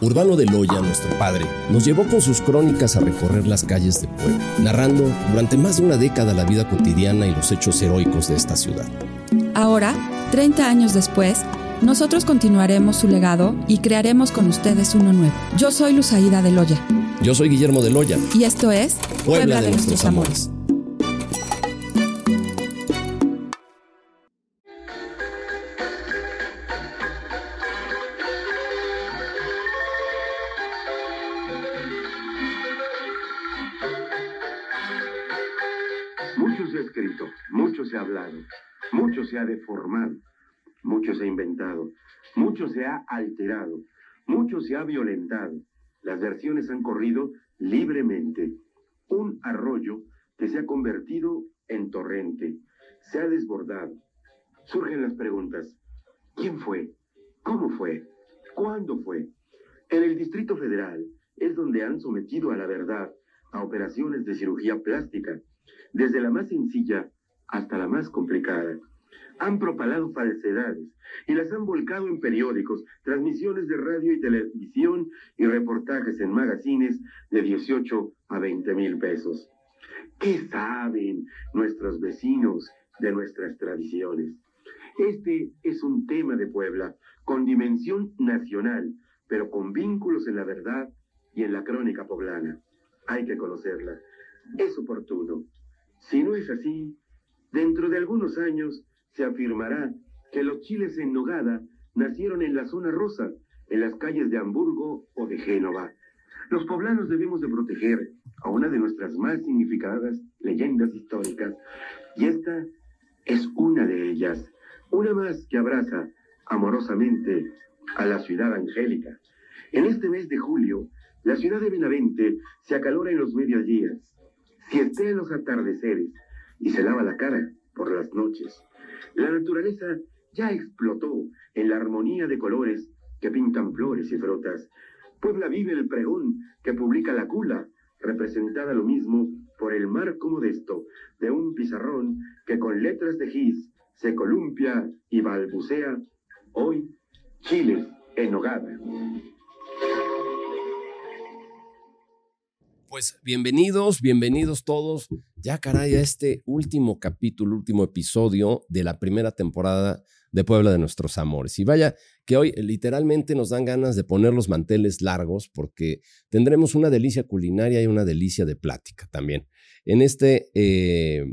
Urbano de Loya, nuestro padre, nos llevó con sus crónicas a recorrer las calles de Puebla, narrando durante más de una década la vida cotidiana y los hechos heroicos de esta ciudad. Ahora, 30 años después, nosotros continuaremos su legado y crearemos con ustedes uno nuevo. Yo soy Luzaida de Loya. Yo soy Guillermo de Loya. Y esto es Puebla, de, nuestros, amores. Deformado, mucho se ha inventado, mucho se ha alterado, mucho se ha violentado. Las versiones han corrido libremente. Un arroyo que se ha convertido en torrente, se ha desbordado. Surgen las preguntas. ¿Quién fue? ¿Cómo fue? ¿Cuándo fue? En el Distrito Federal es donde han sometido a la verdad a operaciones de cirugía plástica, desde la más sencilla hasta la más complicada. Han propalado falsedades y las han volcado en periódicos, transmisiones de radio y televisión y reportajes en magazines de 18 a 20 mil pesos. ¿Qué saben nuestros vecinos de nuestras tradiciones? Este es un tema de Puebla con dimensión nacional, pero con vínculos en la verdad y en la crónica poblana. Hay que conocerla. Es oportuno. Si no es así, dentro de algunos años se afirmará que los chiles en nogada nacieron en la zona rosa, en las calles de Hamburgo o de Génova. Los poblanos debemos de proteger a una de nuestras más significadas leyendas históricas, y esta es una de ellas, una más que abraza amorosamente a la ciudad angélica. En este mes de julio, la ciudad de Benavente se acalora en los mediodías, siestea en los atardeceres y se lava la cara por las noches. La naturaleza ya explotó en la armonía de colores que pintan flores y frutas. Puebla vive el pregón que publica la cula, representada lo mismo por el marco modesto de un pizarrón que con letras de gis se columpia y balbucea. Hoy, chiles en nogada. Pues bienvenidos, bienvenidos todos. Ya caray, a este último capítulo, último episodio de la primera temporada de Puebla de Nuestros Amores. Y vaya que hoy literalmente nos dan ganas de poner los manteles largos porque tendremos una delicia culinaria y una delicia de plática también. En este, eh,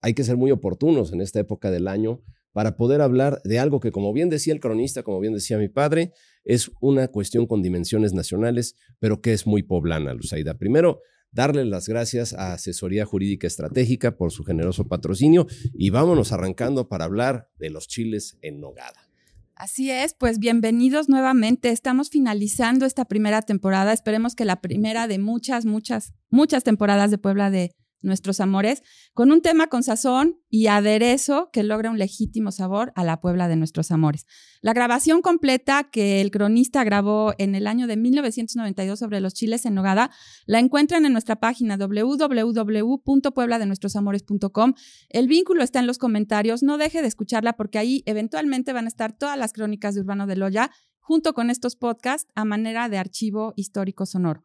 hay que ser muy oportunos en esta época del año para poder hablar de algo que, como bien decía el cronista, como bien decía mi padre, es una cuestión con dimensiones nacionales, pero que es muy poblana, Luzaida. Primero, darle las gracias a Asesoría Jurídica Estratégica por su generoso patrocinio y vámonos arrancando para hablar de los chiles en nogada. Así es, pues bienvenidos nuevamente. Estamos finalizando esta primera temporada. Esperemos que la primera de muchas, muchas, muchas temporadas de Puebla de nuestros amores, con un tema con sazón y aderezo que logra un legítimo sabor a la Puebla de nuestros amores. La grabación completa que el cronista grabó en el año de 1992 sobre los chiles en nogada la encuentran en nuestra página www.puebladenuestrosamores.com. El vínculo está en los comentarios, no deje de escucharla porque ahí eventualmente van a estar todas las crónicas de Urbano de Loya junto con estos podcasts a manera de archivo histórico sonoro.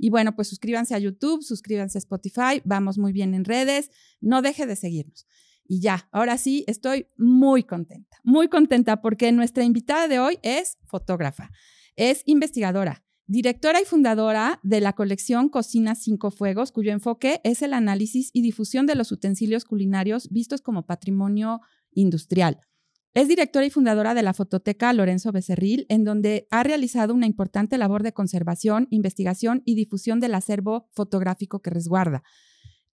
Y bueno, pues suscríbanse a YouTube, suscríbanse a Spotify, vamos muy bien en redes, no deje de seguirnos. Y ya, ahora sí, estoy muy contenta, muy contenta porque nuestra invitada de hoy es fotógrafa, es investigadora, directora y fundadora de la colección Cocina Cinco Fuegos, cuyo enfoque es el análisis y difusión de los utensilios culinarios vistos como patrimonio industrial. Es directora y fundadora de la Fototeca Lorenzo Becerril, en donde ha realizado una importante labor de conservación, investigación y difusión del acervo fotográfico que resguarda.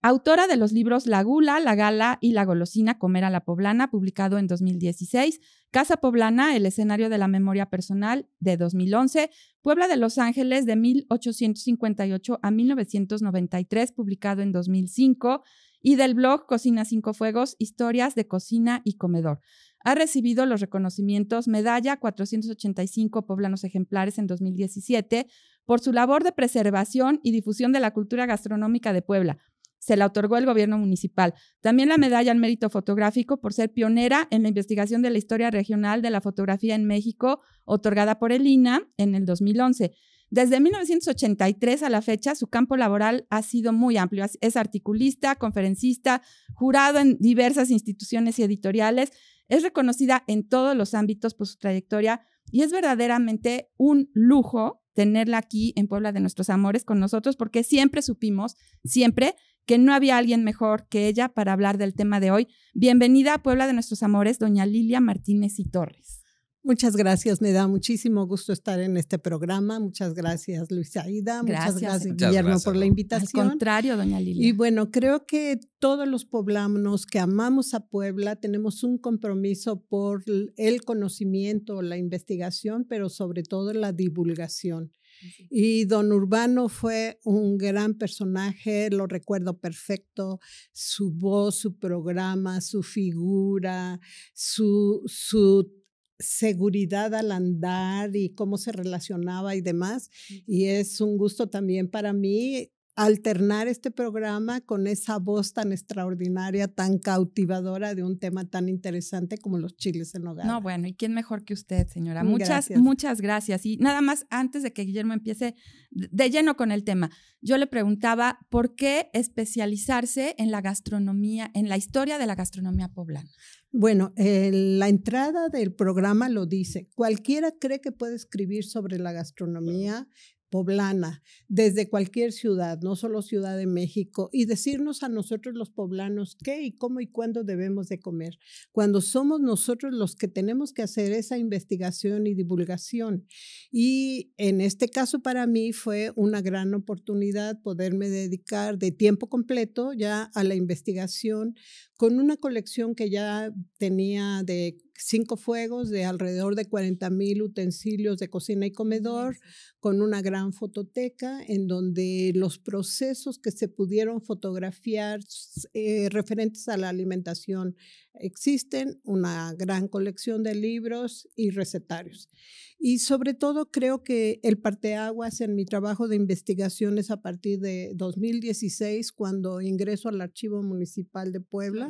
Autora de los libros La Gula, La Gala y La Golosina Comer a la Poblana, publicado en 2016, Casa Poblana, el escenario de la memoria personal, de 2011, Puebla de Los Ángeles, de 1858 a 1993, publicado en 2005, y del blog Cocina Cinco Fuegos, Historias de Cocina y Comedor. Ha recibido los reconocimientos Medalla 485 Poblanos Ejemplares en 2017 por su labor de preservación y difusión de la cultura gastronómica de Puebla. se la otorgó el gobierno municipal. También la medalla al mérito fotográfico por ser pionera en la investigación de la historia regional de la fotografía en México, otorgada por el INA en el 2011. Desde 1983 a la fecha, su campo laboral ha sido muy amplio. Es articulista, conferencista, jurado en diversas instituciones y editoriales. Es reconocida en todos los ámbitos por su trayectoria y es verdaderamente un lujo tenerla aquí en Puebla de Nuestros Amores con nosotros, porque siempre supimos, siempre, que no había alguien mejor que ella para hablar del tema de hoy. Bienvenida a Puebla de Nuestros Amores, doña Lilia Martínez y Torres. Muchas gracias, me da muchísimo gusto estar en este programa. Muchas gracias, Luisa Aida. Muchas gracias, Guillermo, por la invitación. Al contrario, doña Lilia. Y bueno, creo que todos los poblanos que amamos a Puebla tenemos un compromiso por el conocimiento, la investigación, pero sobre todo la divulgación. Y don Urbano fue un gran personaje, lo recuerdo perfecto, su voz, su programa, su figura, su, su seguridad al andar y cómo se relacionaba y demás. Y es un gusto también para mí alternar este programa con esa voz tan extraordinaria, tan cautivadora de un tema tan interesante como los chiles en hogar. No, bueno, ¿y quién mejor que usted, señora? Muchas, muchas gracias. Y nada más, antes de que Guillermo empiece de lleno con el tema, yo le preguntaba, ¿por qué especializarse en la gastronomía, en la historia de la gastronomía poblana? Bueno, la entrada del programa lo dice. Cualquiera cree que puede escribir sobre la gastronomía poblana desde cualquier ciudad, no solo Ciudad de México, y decirnos a nosotros los poblanos qué y cómo y cuándo debemos de comer, cuando somos nosotros los que tenemos que hacer esa investigación y divulgación. Y en este caso para mí fue una gran oportunidad poderme dedicar de tiempo completo ya a la investigación con una colección que ya tenía de cinco fuegos de alrededor de 40 mil utensilios de cocina y comedor, con una gran fototeca en donde los procesos que se pudieron fotografiar eh, referentes a la alimentación existen, una gran colección de libros y recetarios. Y sobre todo creo que el parteaguas en mi trabajo de investigación es a partir de 2016, cuando ingreso al Archivo Municipal de Puebla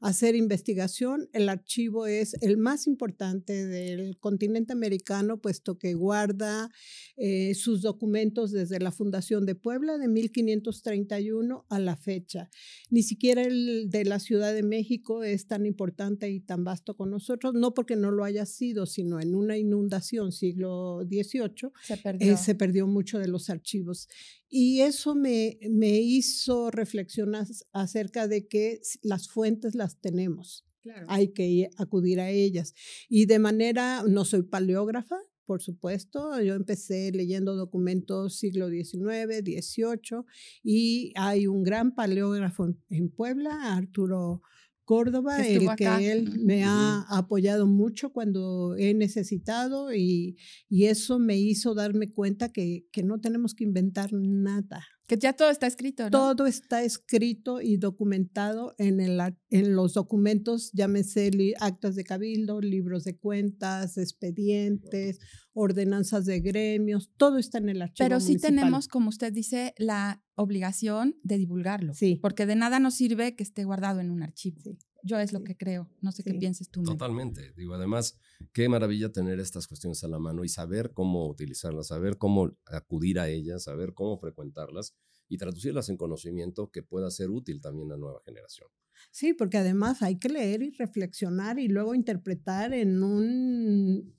a hacer investigación. El archivo es el más importante del continente americano, puesto que guarda eh, sus documentos desde la fundación de Puebla de 1531 a la fecha. Ni siquiera el de la Ciudad de México es tan importante y tan vasto con nosotros, no porque no lo haya sido, sino en una inundación siglo XVIII, se eh, perdió, se perdió mucho de los archivos. Y eso me, me hizo reflexionar acerca de que las fuentes las tenemos. Hay que acudir a ellas. Y de manera, no soy paleógrafa, por supuesto. Yo empecé leyendo documentos siglo XIX, XVIII, y hay un gran paleógrafo en Puebla, Arturo Córdoba, el que él me ha apoyado mucho cuando he necesitado y, y eso me hizo darme cuenta que, que, no tenemos que inventar nada. Que ya todo está escrito, ¿no? Todo está escrito y documentado en, el, en los documentos, llámese actas de cabildo, libros de cuentas, expedientes, ordenanzas de gremios, todo está en el archivo Pero sí tenemos, como usted dice, la obligación de divulgarlo. Sí. Porque de nada nos sirve que esté guardado en un archivo. Yo es lo que creo. No sé qué pienses tú. Totalmente. Digo, además, qué maravilla tener estas cuestiones a la mano y saber cómo utilizarlas, saber cómo acudir a ellas, saber cómo frecuentarlas y traducirlas en conocimiento que pueda ser útil también a la nueva generación. Sí, porque además hay que leer y reflexionar y luego interpretar en un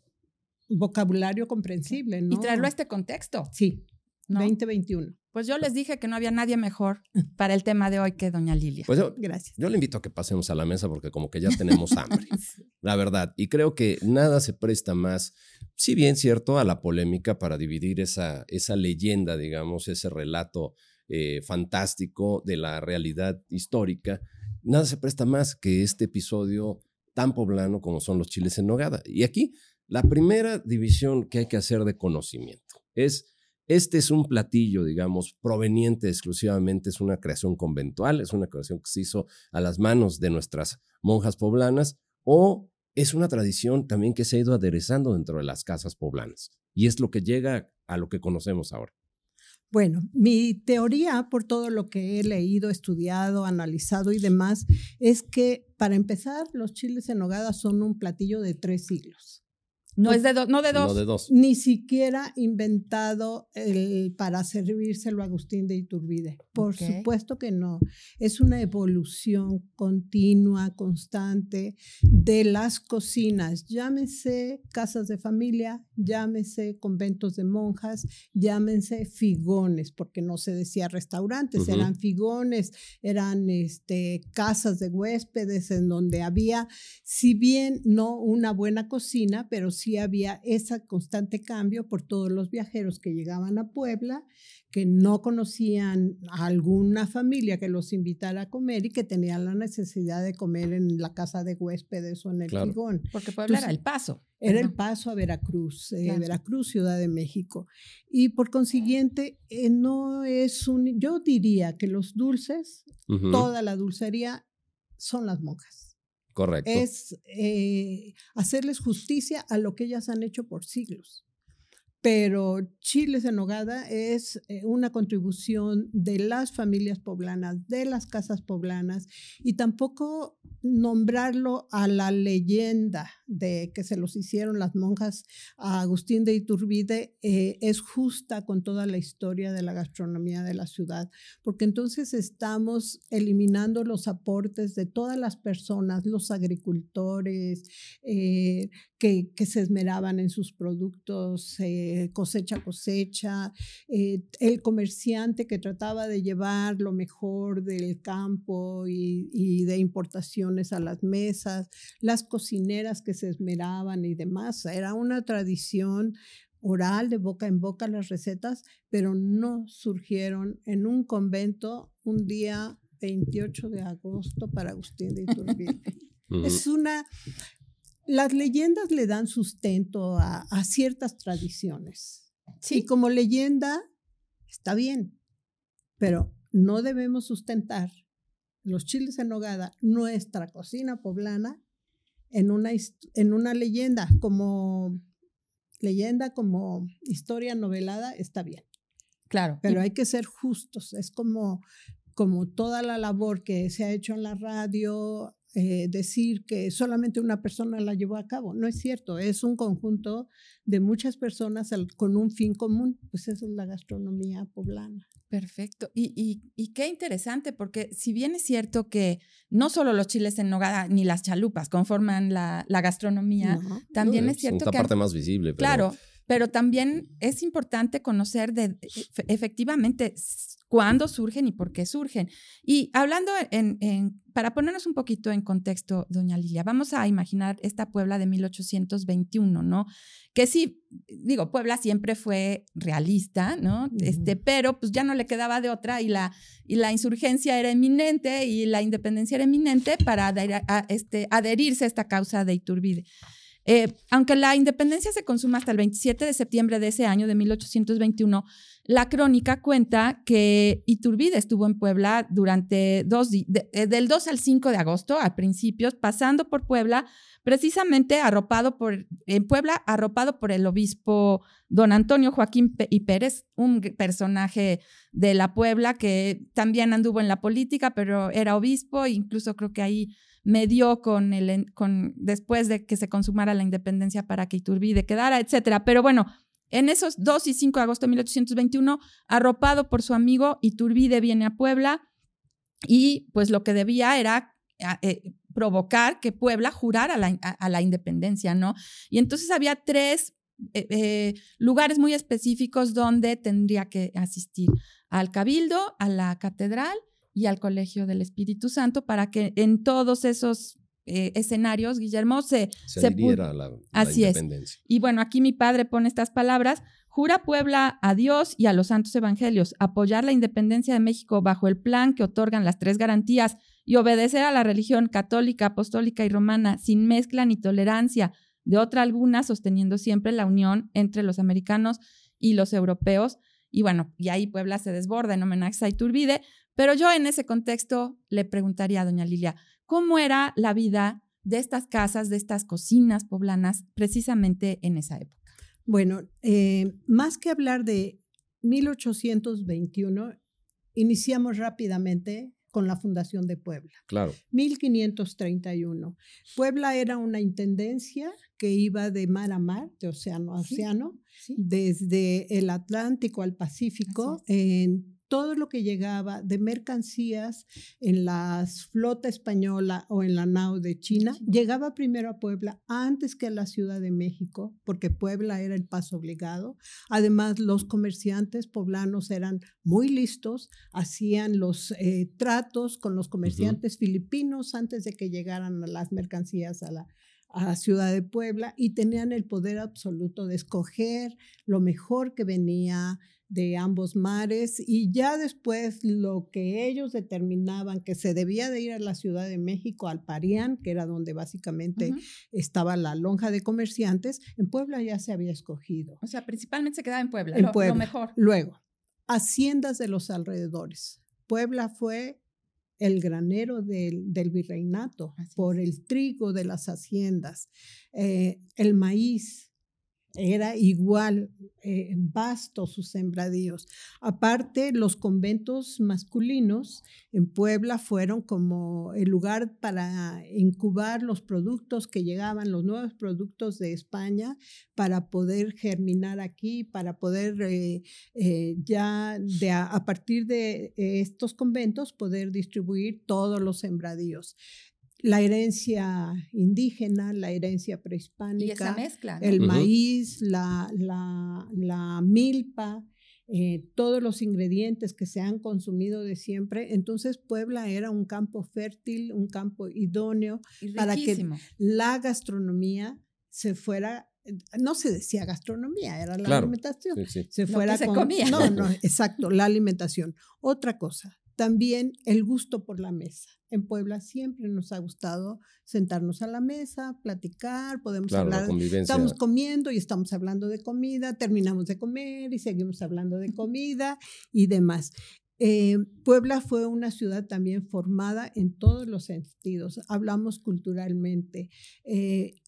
vocabulario comprensible, ¿no? Y traerlo a este contexto. Sí, 2021. Pues yo les dije que no había nadie mejor para el tema de hoy que doña Lilia. Pues yo, Gracias. Yo le invito a que pasemos a la mesa porque como que ya tenemos hambre, la verdad. Y creo que nada se presta más, si bien cierto, a la polémica para dividir esa, esa leyenda, digamos, ese relato eh, fantástico de la realidad histórica. Nada se presta más que este episodio tan poblano como son los chiles en nogada. Y aquí, la primera división que hay que hacer de conocimiento es este es un platillo, digamos, proveniente exclusivamente, es una creación conventual, es una creación que se hizo a las manos de nuestras monjas poblanas, o es una tradición también que se ha ido aderezando dentro de las casas poblanas. Y es lo que llega a lo que conocemos ahora. Bueno, mi teoría, por todo lo que he leído, estudiado, analizado y demás, es que para empezar, los chiles en nogada son un platillo de tres siglos. No es de, no de dos. No de dos. Ni siquiera inventado el, para servírselo a Agustín de Iturbide. Por supuesto que no. Es una evolución continua, constante de las cocinas. Llámese casas de familia, llámese conventos de monjas, llámense figones, porque no se decía restaurantes, eran figones, eran este, casas de huéspedes en donde había si bien no una buena cocina, pero sí había ese constante cambio por todos los viajeros que llegaban a Puebla, que no conocían a alguna familia que los invitara a comer y que tenían la necesidad de comer en la casa de huéspedes o en el Claro. figón. Porque Puebla Entonces, era el paso. Era el paso a Veracruz, eh, Claro. Veracruz, Ciudad de México. Y por consiguiente, eh, no es un, yo diría que los dulces, toda la dulcería, son las monjas Correcto. es eh, hacerles justicia a lo que ellas han hecho por siglos. Pero Chiles en Nogada es eh, una contribución de las familias poblanas, de las casas poblanas, y tampoco nombrarlo a la leyenda de que se los hicieron las monjas a Agustín de Iturbide eh, es justa con toda la historia de la gastronomía de la ciudad, porque entonces estamos eliminando los aportes de todas las personas, los agricultores, eh, que, que se esmeraban en sus productos eh, cosecha a cosecha, eh, el comerciante que trataba de llevar lo mejor del campo y, y de importaciones a las mesas, las cocineras que se esmeraban y demás. Era una tradición oral, de boca en boca las recetas, pero no surgieron en un convento un día 28 de agosto para Agustín de Iturbide. Es una... Las leyendas le dan sustento a, a ciertas tradiciones. Y como leyenda está bien, pero no debemos sustentar los chiles en nogada, nuestra cocina poblana, en una, en una leyenda, como leyenda, como historia novelada, está bien. Claro. Pero hay que ser justos. Es como, como toda la labor que se ha hecho en la radio, eh, decir que solamente una persona la llevó a cabo. No es cierto, es un conjunto de muchas personas al- con un fin común. Pues esa es la gastronomía poblana. Perfecto. Y, y, y qué interesante, porque si bien es cierto que no solo los chiles en nogada ni las chalupas conforman la, la gastronomía, ¿no? también No, es cierto la que... parte más visible. pero- Claro, pero también es importante conocer de, efe- efectivamente cuándo surgen y por qué surgen. Y hablando en, en- para ponernos un poquito en contexto, doña Lilia, vamos a imaginar esta Puebla de 1821, ¿no? Que sí, digo, Puebla siempre fue realista, ¿no? Este, Ujú. pero pues ya no le quedaba de otra y la, y la insurgencia era eminente y la independencia era eminente para adher- a- este, adherirse a esta causa de Iturbide. Eh, aunque la independencia se consuma hasta el 27 de septiembre de ese año, de 1821, la crónica cuenta que Iturbide estuvo en Puebla durante dos eh, del 2 al 5 de agosto, a principios, pasando por Puebla, precisamente arropado por, en Puebla, arropado por el obispo don Antonio Joaquín y Pérez, un personaje de la Puebla que también anduvo en la política, pero era obispo, incluso creo que ahí medió con el, con, después de que se consumara la independencia para que Iturbide quedara, etcétera. Pero bueno, en esos 2 y 5 de agosto de 1821, arropado por su amigo, Iturbide viene a Puebla y pues lo que debía era eh, provocar que Puebla jurara la, a, a la independencia, ¿no? Y entonces había tres eh, eh, lugares muy específicos donde tendría que asistir al cabildo, a la catedral y al Colegio del Espíritu Santo para que en todos esos eh, escenarios, Guillermo, se, Se se a la, la Así es. independencia. y bueno, aquí mi padre pone estas palabras. Jura Puebla a Dios y a los santos evangelios apoyar la independencia de México bajo el plan que otorgan las tres garantías y obedecer a la religión católica, apostólica y romana sin mezcla ni tolerancia de otra alguna, sosteniendo siempre la unión entre los americanos y los europeos. Y bueno, y ahí Puebla se desborda en homenaje a Iturbide, pero yo en ese contexto le preguntaría a doña Lilia, ¿cómo era la vida de estas casas, de estas cocinas poblanas, precisamente en esa época? Bueno, eh, más que hablar de 1821 iniciamos rápidamente con la fundación de Puebla. Claro. 1531. Puebla era una intendencia que iba de mar a mar, de océano a océano, desde el Atlántico al Pacífico, en todo lo que llegaba de mercancías en la flota española o en la nao de China, llegaba primero a Puebla antes que a la Ciudad de México, porque Puebla era el paso obligado. Además, los comerciantes poblanos eran muy listos, hacían los eh, tratos con los comerciantes filipinos antes de que llegaran las mercancías a la, a la ciudad de Puebla y tenían el poder absoluto de escoger lo mejor que venía de ambos mares y ya después lo que ellos determinaban que se debía de ir a la Ciudad de México, al Parián, que era donde básicamente estaba la lonja de comerciantes, en Puebla ya se había escogido. O sea, principalmente se quedaba en Puebla, en lo, Puebla. mejor. Luego, haciendas de los alrededores. Puebla fue el granero del, del virreinato por el trigo de las haciendas, eh, el maíz, era igual eh, vasto sus sembradíos. Aparte, los conventos masculinos en Puebla fueron como el lugar para incubar los productos que llegaban, los nuevos productos de España, para poder germinar aquí, para poder eh, eh, ya a partir de estos conventos poder distribuir todos los sembradíos la herencia indígena, la herencia prehispánica, y esa mezcla, el maíz, la, la, milpa, eh, todos los ingredientes que se han consumido de siempre. Entonces Puebla era un campo fértil, un campo idóneo para que la gastronomía se fuera no se decía gastronomía, era la alimentación. Se fuera se comía. No, no, exacto, la alimentación. Otra cosa, también el gusto por la mesa en Puebla siempre nos ha gustado sentarnos a la mesa, platicar, podemos hablar, estamos comiendo y estamos hablando de comida, terminamos de comer y seguimos hablando de comida y demás. Eh, Puebla fue una ciudad también formada en todos los sentidos, hablamos culturalmente. Eh,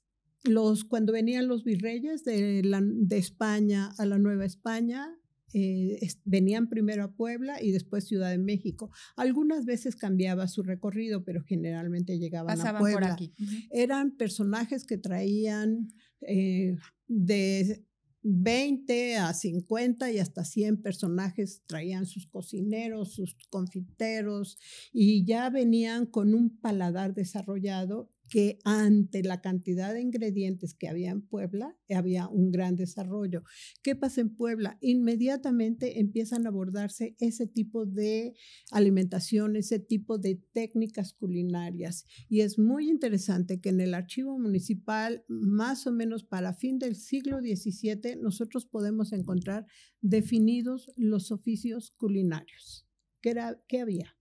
los, cuando venían los virreyes de, de España a la Nueva España, eh, venían primero a Puebla y después Ciudad de México. Algunas veces cambiaba su recorrido, pero generalmente llegaban a Puebla. Por aquí. Eran personajes que traían eh, de 20 a 50 y hasta 100 personajes traían sus cocineros, sus confiteros y ya venían con un paladar desarrollado que ante la cantidad de ingredientes que había en Puebla, había un gran desarrollo. ¿Qué pasa en Puebla? Inmediatamente empiezan a abordarse ese tipo de alimentación, ese tipo de técnicas culinarias. Y es muy interesante que en el archivo municipal, más o menos para fin del siglo XVII, nosotros podemos encontrar definidos los oficios culinarios. ¿Qué, era, qué había?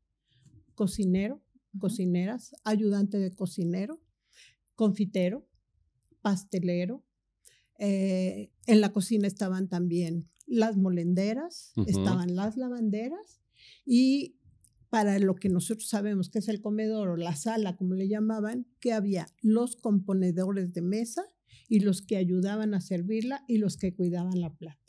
Cocinero, cocineras, ayudante de cocinero, confitero, pastelero. Eh, en la cocina estaban también las molenderas, estaban las lavanderas y para lo que nosotros sabemos que es el comedor o la sala, como le llamaban, que había los componedores de mesa y los que ayudaban a servirla y los que cuidaban la plata.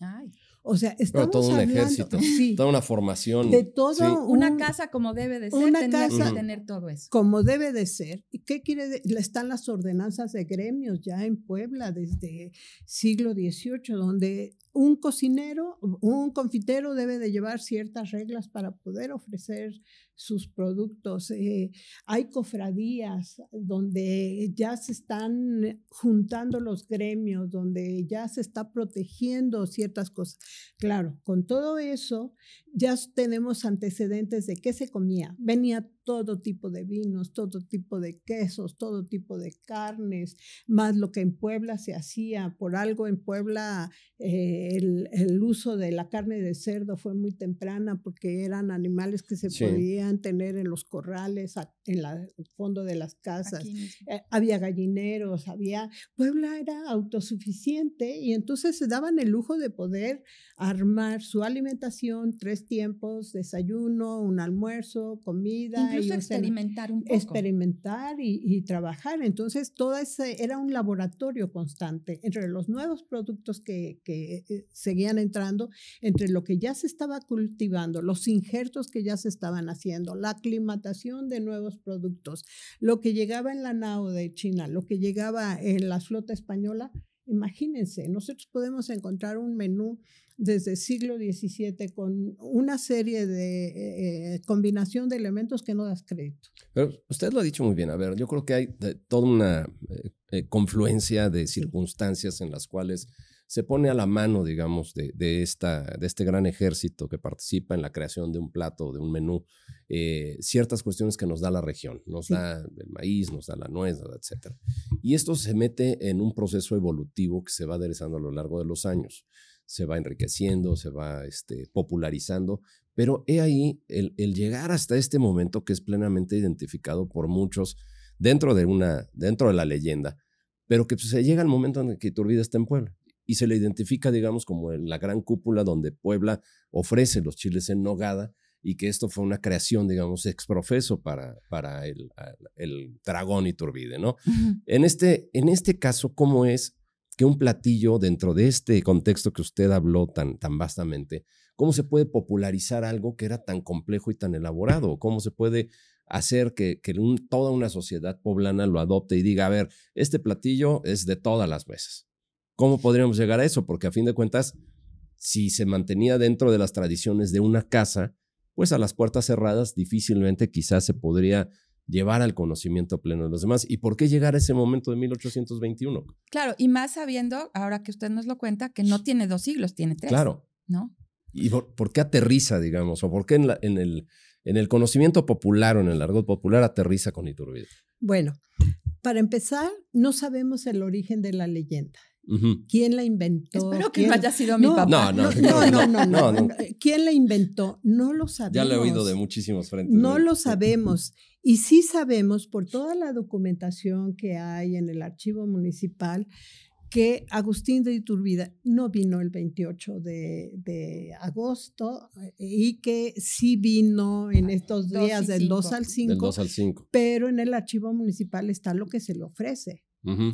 Ay. O sea, estamos todo un ejército, toda una formación. De todo una casa como debe de ser, una casa que tener todo eso. Como debe de ser. ¿Y qué quiere? decir? Están las ordenanzas de gremios ya en Puebla desde siglo XVIII, donde un cocinero, un confitero debe de llevar ciertas reglas para poder ofrecer sus productos. Eh, hay cofradías donde ya se están juntando los gremios, donde ya se está protegiendo ciertas cosas. Claro, con todo eso ya tenemos antecedentes de qué se comía. Venía todo tipo de vinos, todo tipo de quesos, todo tipo de carnes, más lo que en Puebla se hacía. Por algo en Puebla eh, el, uso de la carne de cerdo fue muy temprana porque eran animales que se podían tener en los corrales, en el fondo de las casas. Eh, había gallineros, había... Puebla era autosuficiente y entonces se daban el lujo de poder armar su alimentación, tres tiempos, desayuno, un almuerzo, comida Incluso en- experimentar un poco. experimentar y, y trabajar. Entonces, todo ese era un laboratorio constante entre los nuevos productos que, que, eh, seguían entrando, entre lo que ya se estaba cultivando, los injertos que ya se estaban haciendo, la aclimatación de nuevos productos, lo que llegaba en la NAO de China, lo que llegaba en la flota española. Imagínense, nosotros podemos encontrar un menú desde siglo XVII con una serie de eh, eh, combinación de elementos que no das crédito. Pero usted lo ha dicho muy bien. A ver, yo creo que hay de- toda una eh, eh, confluencia de circunstancias en las cuales se pone a la mano, digamos, de, de esta, de este gran ejército que participa en la creación de un plato, de un menú, eh, ciertas cuestiones que nos da la región. Nos Sí. da el maíz, nos da la nuez, etc. Y esto se mete en un proceso evolutivo que se va aderezando a lo largo de los años. Se va enriqueciendo, se va este, popularizando, pero he ahí el, el llegar hasta este momento que es plenamente identificado por muchos dentro de, una, dentro de la leyenda, pero que pues, se llega el momento en el que Iturbide está en Puebla y se le identifica, digamos, como la gran cúpula donde Puebla ofrece los chiles en nogada y que esto fue una creación, digamos, exprofeso para, para el, el dragón Iturbide, ¿no? En este, en este caso, ¿cómo es que un platillo dentro de este contexto que usted habló tan, tan vastamente, cómo se puede popularizar algo que era tan complejo y tan elaborado? ¿Cómo se puede hacer que, que toda una sociedad poblana lo adopte y diga, a ver, este platillo es de todas las mesas? ¿Cómo podríamos llegar a eso? Porque a fin de cuentas, si se mantenía dentro de las tradiciones de una casa, pues a las puertas cerradas difícilmente quizás se podría llevar al conocimiento pleno de los demás. ¿Y por qué llegar a ese momento de 1821? Claro, y más sabiendo, ahora que usted nos lo cuenta, que no tiene dos siglos, tiene tres. Claro. ¿No? ¿Y por, por qué aterriza, digamos? ¿O por qué en, la- en el, en el conocimiento popular o en el argot popular aterriza con Iturbide? Bueno, para empezar, no sabemos el origen de la leyenda. ¿Quién la inventó? Espero que ¿Quién- no haya sido mi No, papá. No, no, no, no, no, no, no, no. ¿Quién la inventó? No lo sabemos. Ya lo he oído de muchísimos frentes. No lo sabemos. Y sí sabemos por toda la documentación que hay en el archivo municipal que Agustín de Iturbide no vino el 28 de, de agosto eh, y que sí vino en estos días del 2 al Del 5, 2 al 5. pero en el archivo municipal está lo que se le ofrece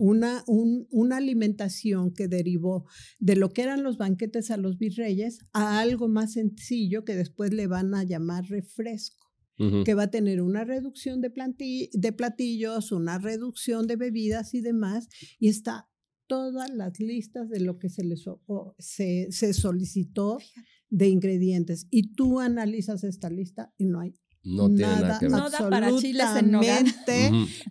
Una, un- una alimentación que derivó de lo que eran los banquetes a los virreyes a algo más sencillo que después le van a llamar refresco, que va a tener una reducción de, de platillos, una reducción de bebidas y demás, y está todas las listas de lo que se, les, o- o se, se solicitó de ingredientes. Y tú analizas esta lista y no hay No tiene nada, que ver. No da para chiles en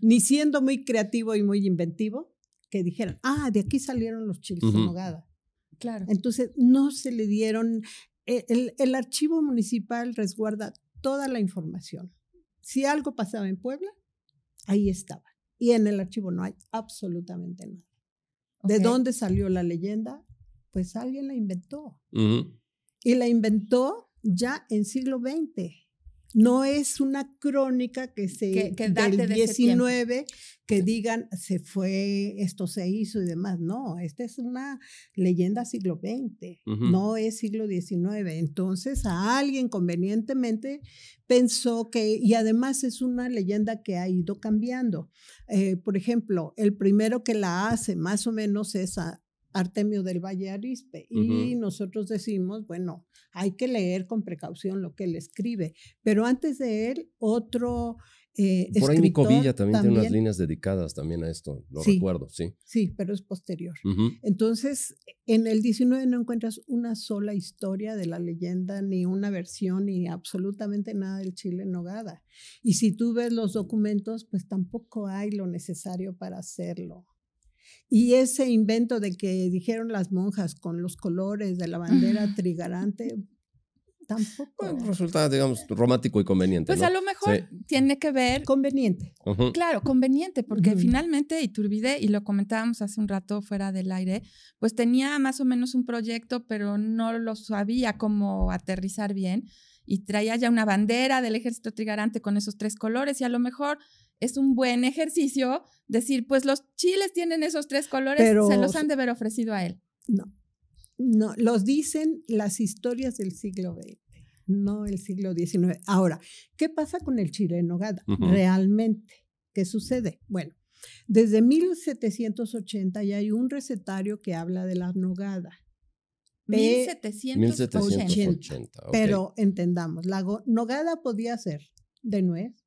ni siendo muy creativo y muy inventivo, que dijeran, ah, de aquí salieron los chiles en nogada. Claro. Entonces, no se le dieron, e- el, el archivo municipal resguarda toda la información. Si algo pasaba en Puebla, ahí estaba. Y en el archivo no hay absolutamente nada. ¿De dónde salió la leyenda? Pues alguien la inventó. Y la inventó ya en siglo XX. No es una crónica que se Que- que date del de ese tiempo. 19 que digan se fue, esto se hizo y demás. No, esta es una leyenda siglo XX, no es siglo XIX. Entonces a alguien convenientemente pensó que, y además es una leyenda que ha ido cambiando. Eh, por ejemplo, el primero que la hace más o menos es a Artemio del Valle Arispe. Y nosotros decimos, bueno, hay que leer con precaución lo que él escribe. Pero antes de él, otro eh, Por ahí Nico Villa también, tiene unas líneas dedicadas también a esto, lo Sí. recuerdo, sí. Sí, pero es posterior. Entonces, en el 19 no encuentras una sola historia de la leyenda, ni una versión, ni absolutamente nada del chile en nogada. Y si tú ves los documentos, pues tampoco hay lo necesario para hacerlo. Y ese invento de que dijeron las monjas con los colores de la bandera trigarante, tampoco. Bueno, resulta, digamos, romántico y conveniente. Pues ¿no? a lo mejor Sí. tiene que ver Conveniente. Claro, conveniente, porque Ujú. finalmente Iturbide, y lo comentábamos hace un rato fuera del aire, pues tenía más o menos un proyecto, pero no lo sabía cómo aterrizar bien, y traía ya una bandera del ejército trigarante con esos tres colores, y a lo mejor es un buen ejercicio decir, pues los chiles tienen esos tres colores, Pero- se los han de haber ofrecido a él. No. No, los dicen las historias del siglo XX. no el siglo XIX. Ahora, ¿qué pasa con el chile en nogada? Realmente, ¿qué sucede? Bueno, desde 1780 ya hay un recetario que habla de la nogada. Pe- 1780. 1780. ok. Pero entendamos, la nogada podía ser de nuez,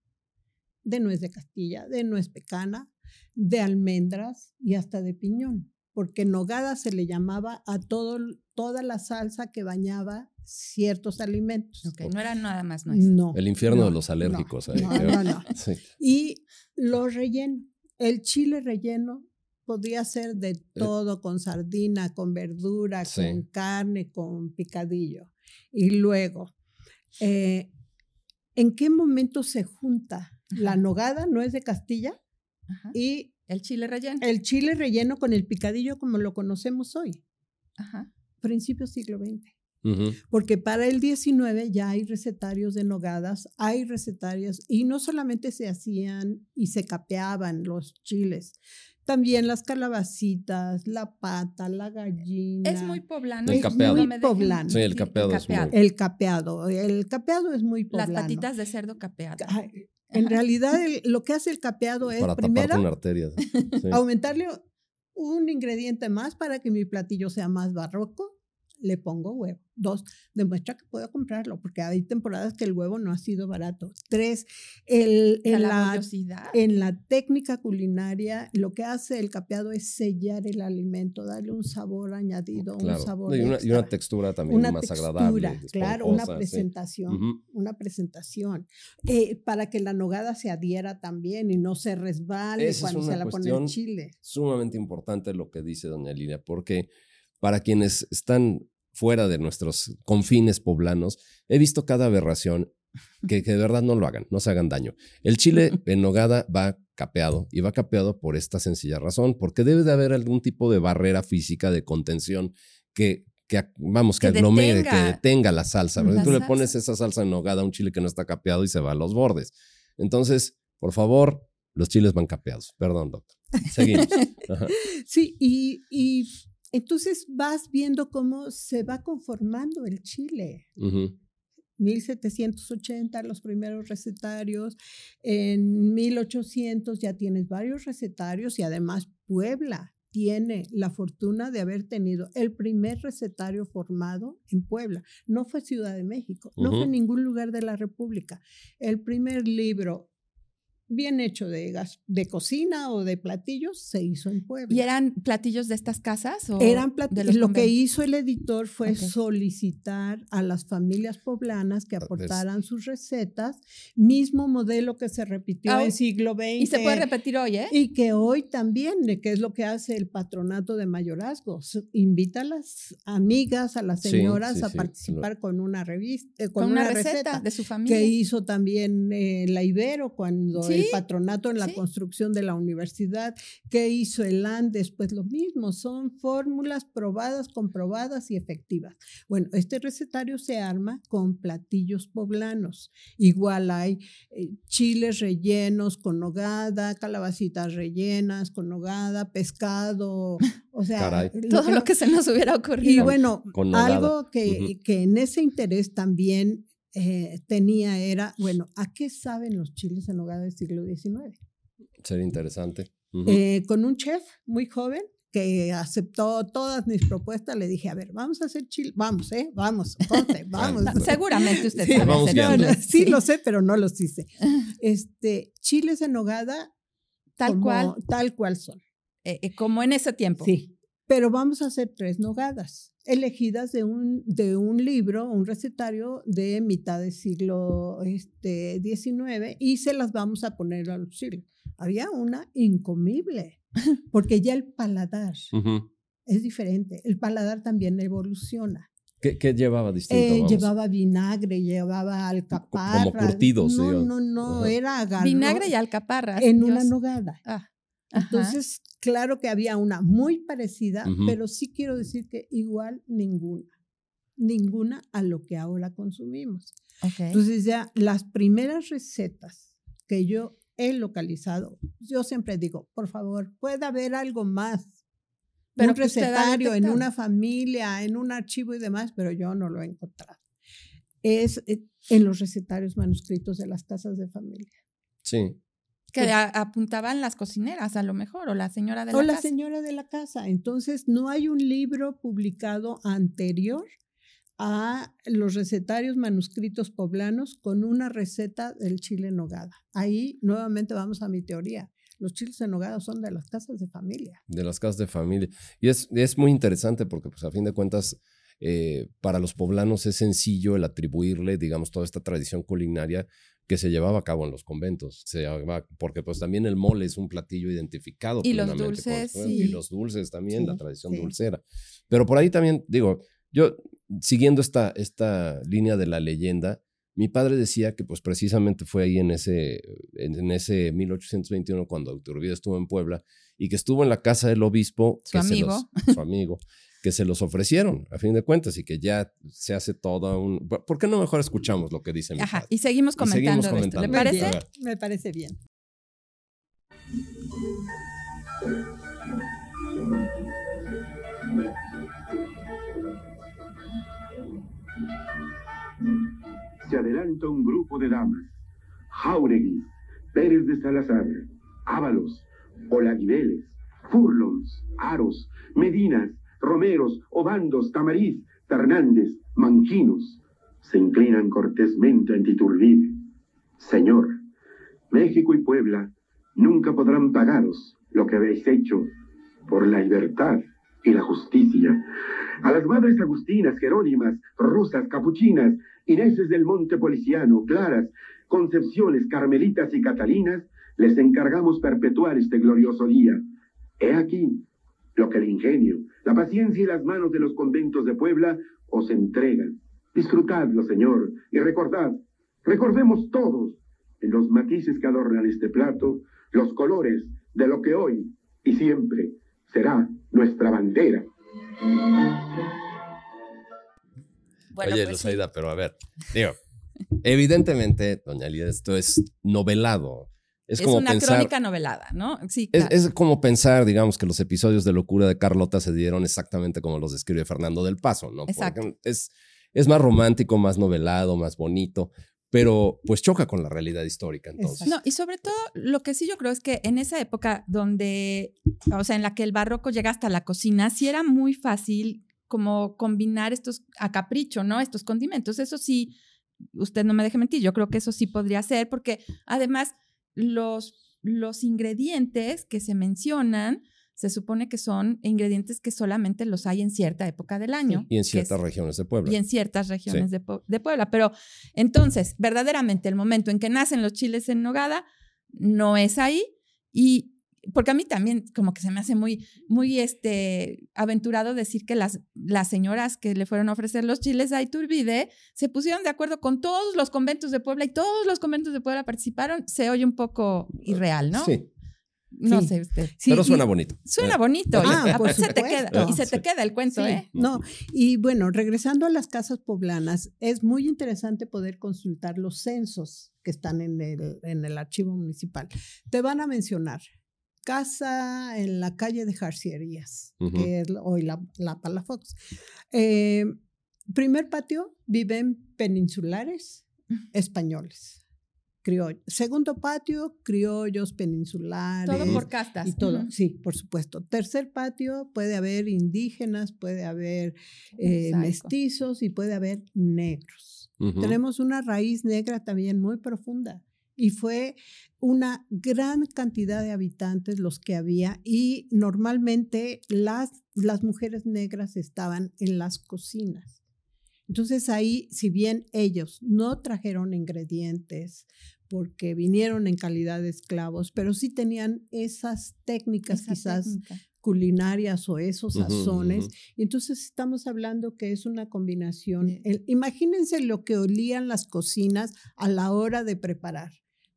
de nuez de Castilla, de nuez pecana, de almendras y hasta de piñón, porque nogada se le llamaba a todo, toda la salsa que bañaba ciertos alimentos. No era nada más nuez. No. El infierno no, de los no, alérgicos. ahí, no, creo. no, no. Sí. Y los rellenos. El chile relleno podía ser de todo, con sardina, con verdura, Eh. Sí. con carne, con picadillo. Y luego, eh, ¿en qué momento se junta la nogada, no es de Castilla, Ajá. y El chile relleno. el chile relleno con el picadillo como lo conocemos hoy? Ajá. Principio siglo XX. Porque para el 19 ya hay recetarios de nogadas, hay recetarios, y no solamente se hacían y se capeaban los chiles, también las calabacitas, la pata, la gallina. Es muy poblano. El no capeado. me Muy poblano. Sí, el capeado es muy- El capeado, el capeado es muy Las poblano. patitas de cerdo capeadas. Ay, En realidad el- lo que hace el capeado es Para taparte primero una arteria. Sí. aumentarle un ingrediente más para que mi platillo sea más barroco, le pongo huevo. Dos, demuestra que puedo comprarlo, porque hay temporadas que el huevo no ha sido barato. Tres, el, en, la en la técnica culinaria, lo que hace el capeado es sellar el alimento, darle un sabor añadido, Claro. un sabor y, una, y una textura también Una más textura, agradable. claro, una sí. presentación, una presentación, eh, para que la nogada se adhiera también y no se resbale Esa cuando se la pone el chile. Sumamente importante lo que dice doña Lilia, porque para quienes están fuera de nuestros confines poblanos, he visto cada aberración que, que de verdad no lo hagan, no se hagan daño. El chile en nogada va capeado y va capeado por esta sencilla razón, porque debe de haber algún tipo de barrera física de contención que, vamos, que, Que aglomere, que detenga la salsa. la Tú le pones esa salsa en nogada a un chile que no está capeado y se va a los bordes. Entonces, por favor, los chiles van capeados. Perdón, doctor. Seguimos. Ajá. Sí, y, y entonces vas viendo cómo se va conformando el chile. Ujú. 1780 los primeros recetarios, en 1800 ya tienes varios recetarios y además Puebla tiene la fortuna de haber tenido el primer recetario formado en Puebla. No fue Ciudad de México, no fue ningún lugar de la República. El primer libro bien hecho de, gas- de cocina o de platillos se hizo en Puebla. ¿Y eran platillos de estas casas? O Eran platillos. los Lo que hizo el editor fue solicitar a las familias poblanas que A ver. aportaran sus recetas, mismo modelo que se repitió Ah, en siglo XX. Y se puede repetir hoy, ¿eh? Y que hoy también, eh, que es lo que hace el patronato de mayorazgos, invita a las amigas, a las señoras sí, a sí, participar con una revista, eh, con, Con una, una, receta, receta de su familia. que hizo también eh, la Ibero cuando el patronato en la sí. construcción de la universidad, que hizo el Andes, pues lo mismo, son fórmulas probadas, comprobadas y efectivas. Bueno, este recetario se arma con platillos poblanos. Igual hay eh, chiles rellenos con nogada, calabacitas rellenas con nogada, pescado, o sea, Caray. Todo lo que se nos hubiera y ocurrido. bueno, Con nogada. algo que, que en ese interés también eh, tenía era, bueno, ¿a qué saben los chiles en nogada del siglo XIX? Sería interesante. Ujú. Eh, con un chef muy joven que aceptó todas mis propuestas, le dije, a ver, vamos a hacer chile, vamos, ¿eh? Vamos, conste, vamos. No, seguramente usted Sí, sabe vamos hacer viendo. No, no, chiles. sí, lo sé, pero no los hice. Este, chiles en nogada, Tal como- cual, tal cual son. eh, eh, como en ese tiempo. Sí, pero vamos a hacer tres nogadas, elegidas de un, de un libro, un recetario de mitad del siglo este, XIX, y se las vamos a poner a lucir. Había una incomible, porque ya el paladar es diferente. El paladar también evoluciona. ¿Qué, qué llevaba distinto? Eh, llevaba vinagre, llevaba alcaparra. curtidos, No, digamos. no, no, era agarró Vinagre y alcaparras. en Dios. una nogada. Ah, ajá. Entonces, claro que había una muy parecida, Ujú. pero sí quiero decir que igual ninguna. Ninguna a lo que ahora consumimos. Ok. Entonces, ya las primeras recetas que yo he localizado, yo siempre digo, por favor, puede haber algo más. Pero un ha recetario en una familia, en un archivo y demás, pero yo no lo he encontrado. es eh, en los recetarios manuscritos de las casas de familia. Sí. Que a- apuntaban las cocineras, a lo mejor, o la señora de la o la casa. señora de la casa. Entonces, no hay un libro publicado anterior a los recetarios manuscritos poblanos con una receta del chile en nogada. Ahí nuevamente vamos a mi teoría. Los chiles en nogada son de las casas de familia. de las casas de familia. Y es, es muy interesante porque, pues, a fin de cuentas, eh, para los poblanos es sencillo el atribuirle, digamos, toda esta tradición culinaria que se llevaba a cabo en los conventos. Se llevaba- porque, pues, también el mole es un platillo identificado. Y los con dulces, sí. Y los dulces también, la tradición sí. dulcera. Pero por ahí también, digo, yo, siguiendo esta, esta línea de la leyenda, mi padre decía que pues precisamente fue ahí en ese, en, en ese 1821 cuando Iturbide estuvo en Puebla y que estuvo en la casa del obispo. Su que se amigo. los- su amigo. Que se los ofrecieron, a fin de cuentas, y que ya se hace todo un... ¿Por qué no mejor escuchamos lo que dice mi Ajá, padre? y seguimos Y comentando seguimos de esto. ¿Le comentando. parece? Me parece bien. Se adelanta un grupo de damas. Jauregui, Pérez de Salazar, Ábalos, Olaguibeles, Furlons, Aros, Medinas, Romeros, Obandos, Tamariz, Fernández, Manquinos, se inclinan cortésmente ante Iturbide. Señor, México y Puebla nunca podrán pagaros lo que habéis hecho por la libertad y la justicia. A las madres agustinas, jerónimas, rosas, capuchinas, Ineses del Monte Policiano, Claras, Concepciones, Carmelitas y Catalinas, les encargamos perpetuar este glorioso día. He aquí lo que el ingenio, la paciencia y las manos de los conventos de Puebla os entregan. Disfrutadlo, Señor, y recordad, recordemos todos, en los matices que adornan este plato, los colores de lo que hoy y siempre será nuestra bandera. Bueno, Oye, pues sí. Pero a ver, digo, evidentemente, doña Lía, esto es novelado. Es, Es como una pensar, crónica novelada, ¿no? Sí, Es, como pensar, digamos, que los episodios de locura de Carlota se dieron exactamente como los describe Fernando del Paso, ¿no? Exacto. Porque es, es más romántico, más novelado, más bonito, pero pues choca con la realidad histórica entonces. No, y sobre todo lo que sí yo creo es que en esa época donde, o sea, en la que el barroco llega hasta la cocina, sí era muy fácil como combinar estos a capricho, ¿no? Estos condimentos. Eso sí, usted no me deje mentir, yo creo que eso sí podría ser, porque además los, los ingredientes que se mencionan se supone que son ingredientes que solamente los hay en cierta época del año. Y en ciertas es- regiones de Puebla. y en ciertas regiones de, de Puebla. Pero entonces, verdaderamente, el momento en que nacen los chiles en nogada no es ahí. Y porque a mí también como que se me hace muy, muy este, aventurado decir que las, las señoras que le fueron a ofrecer los chiles a Iturbide se pusieron de acuerdo con todos los conventos de Puebla y todos los conventos de Puebla participaron. Se oye un poco irreal, ¿no? Sí, No Sí. sé usted. Sí, pero y- suena bonito. Suena Eh, bonito. Ah, y aparte se te queda, y se te queda el cuento, Sí, ¿eh? no, y bueno, regresando a las casas poblanas, es muy interesante poder consultar los censos que están en el, en el archivo municipal. Te van a mencionar casa en la calle de Jarcierías, que es hoy la, la Palafox. Eh, primer patio, viven peninsulares españoles, criollos. Segundo patio, criollos peninsulares. Todo por castas. Y todo, sí, por supuesto. Tercer patio, puede haber indígenas, puede haber eh, mestizos y puede haber negros. Tenemos una raíz negra también muy profunda y fue una gran cantidad de habitantes los que había y normalmente las, las mujeres negras estaban en las cocinas. Entonces ahí, si bien ellos no trajeron ingredientes porque vinieron en calidad de esclavos, pero sí tenían esas técnicas Esa quizás técnica. culinarias o esos sazones. Y Entonces estamos hablando que es una combinación. El- imagínense lo que olían las cocinas a la hora de preparar,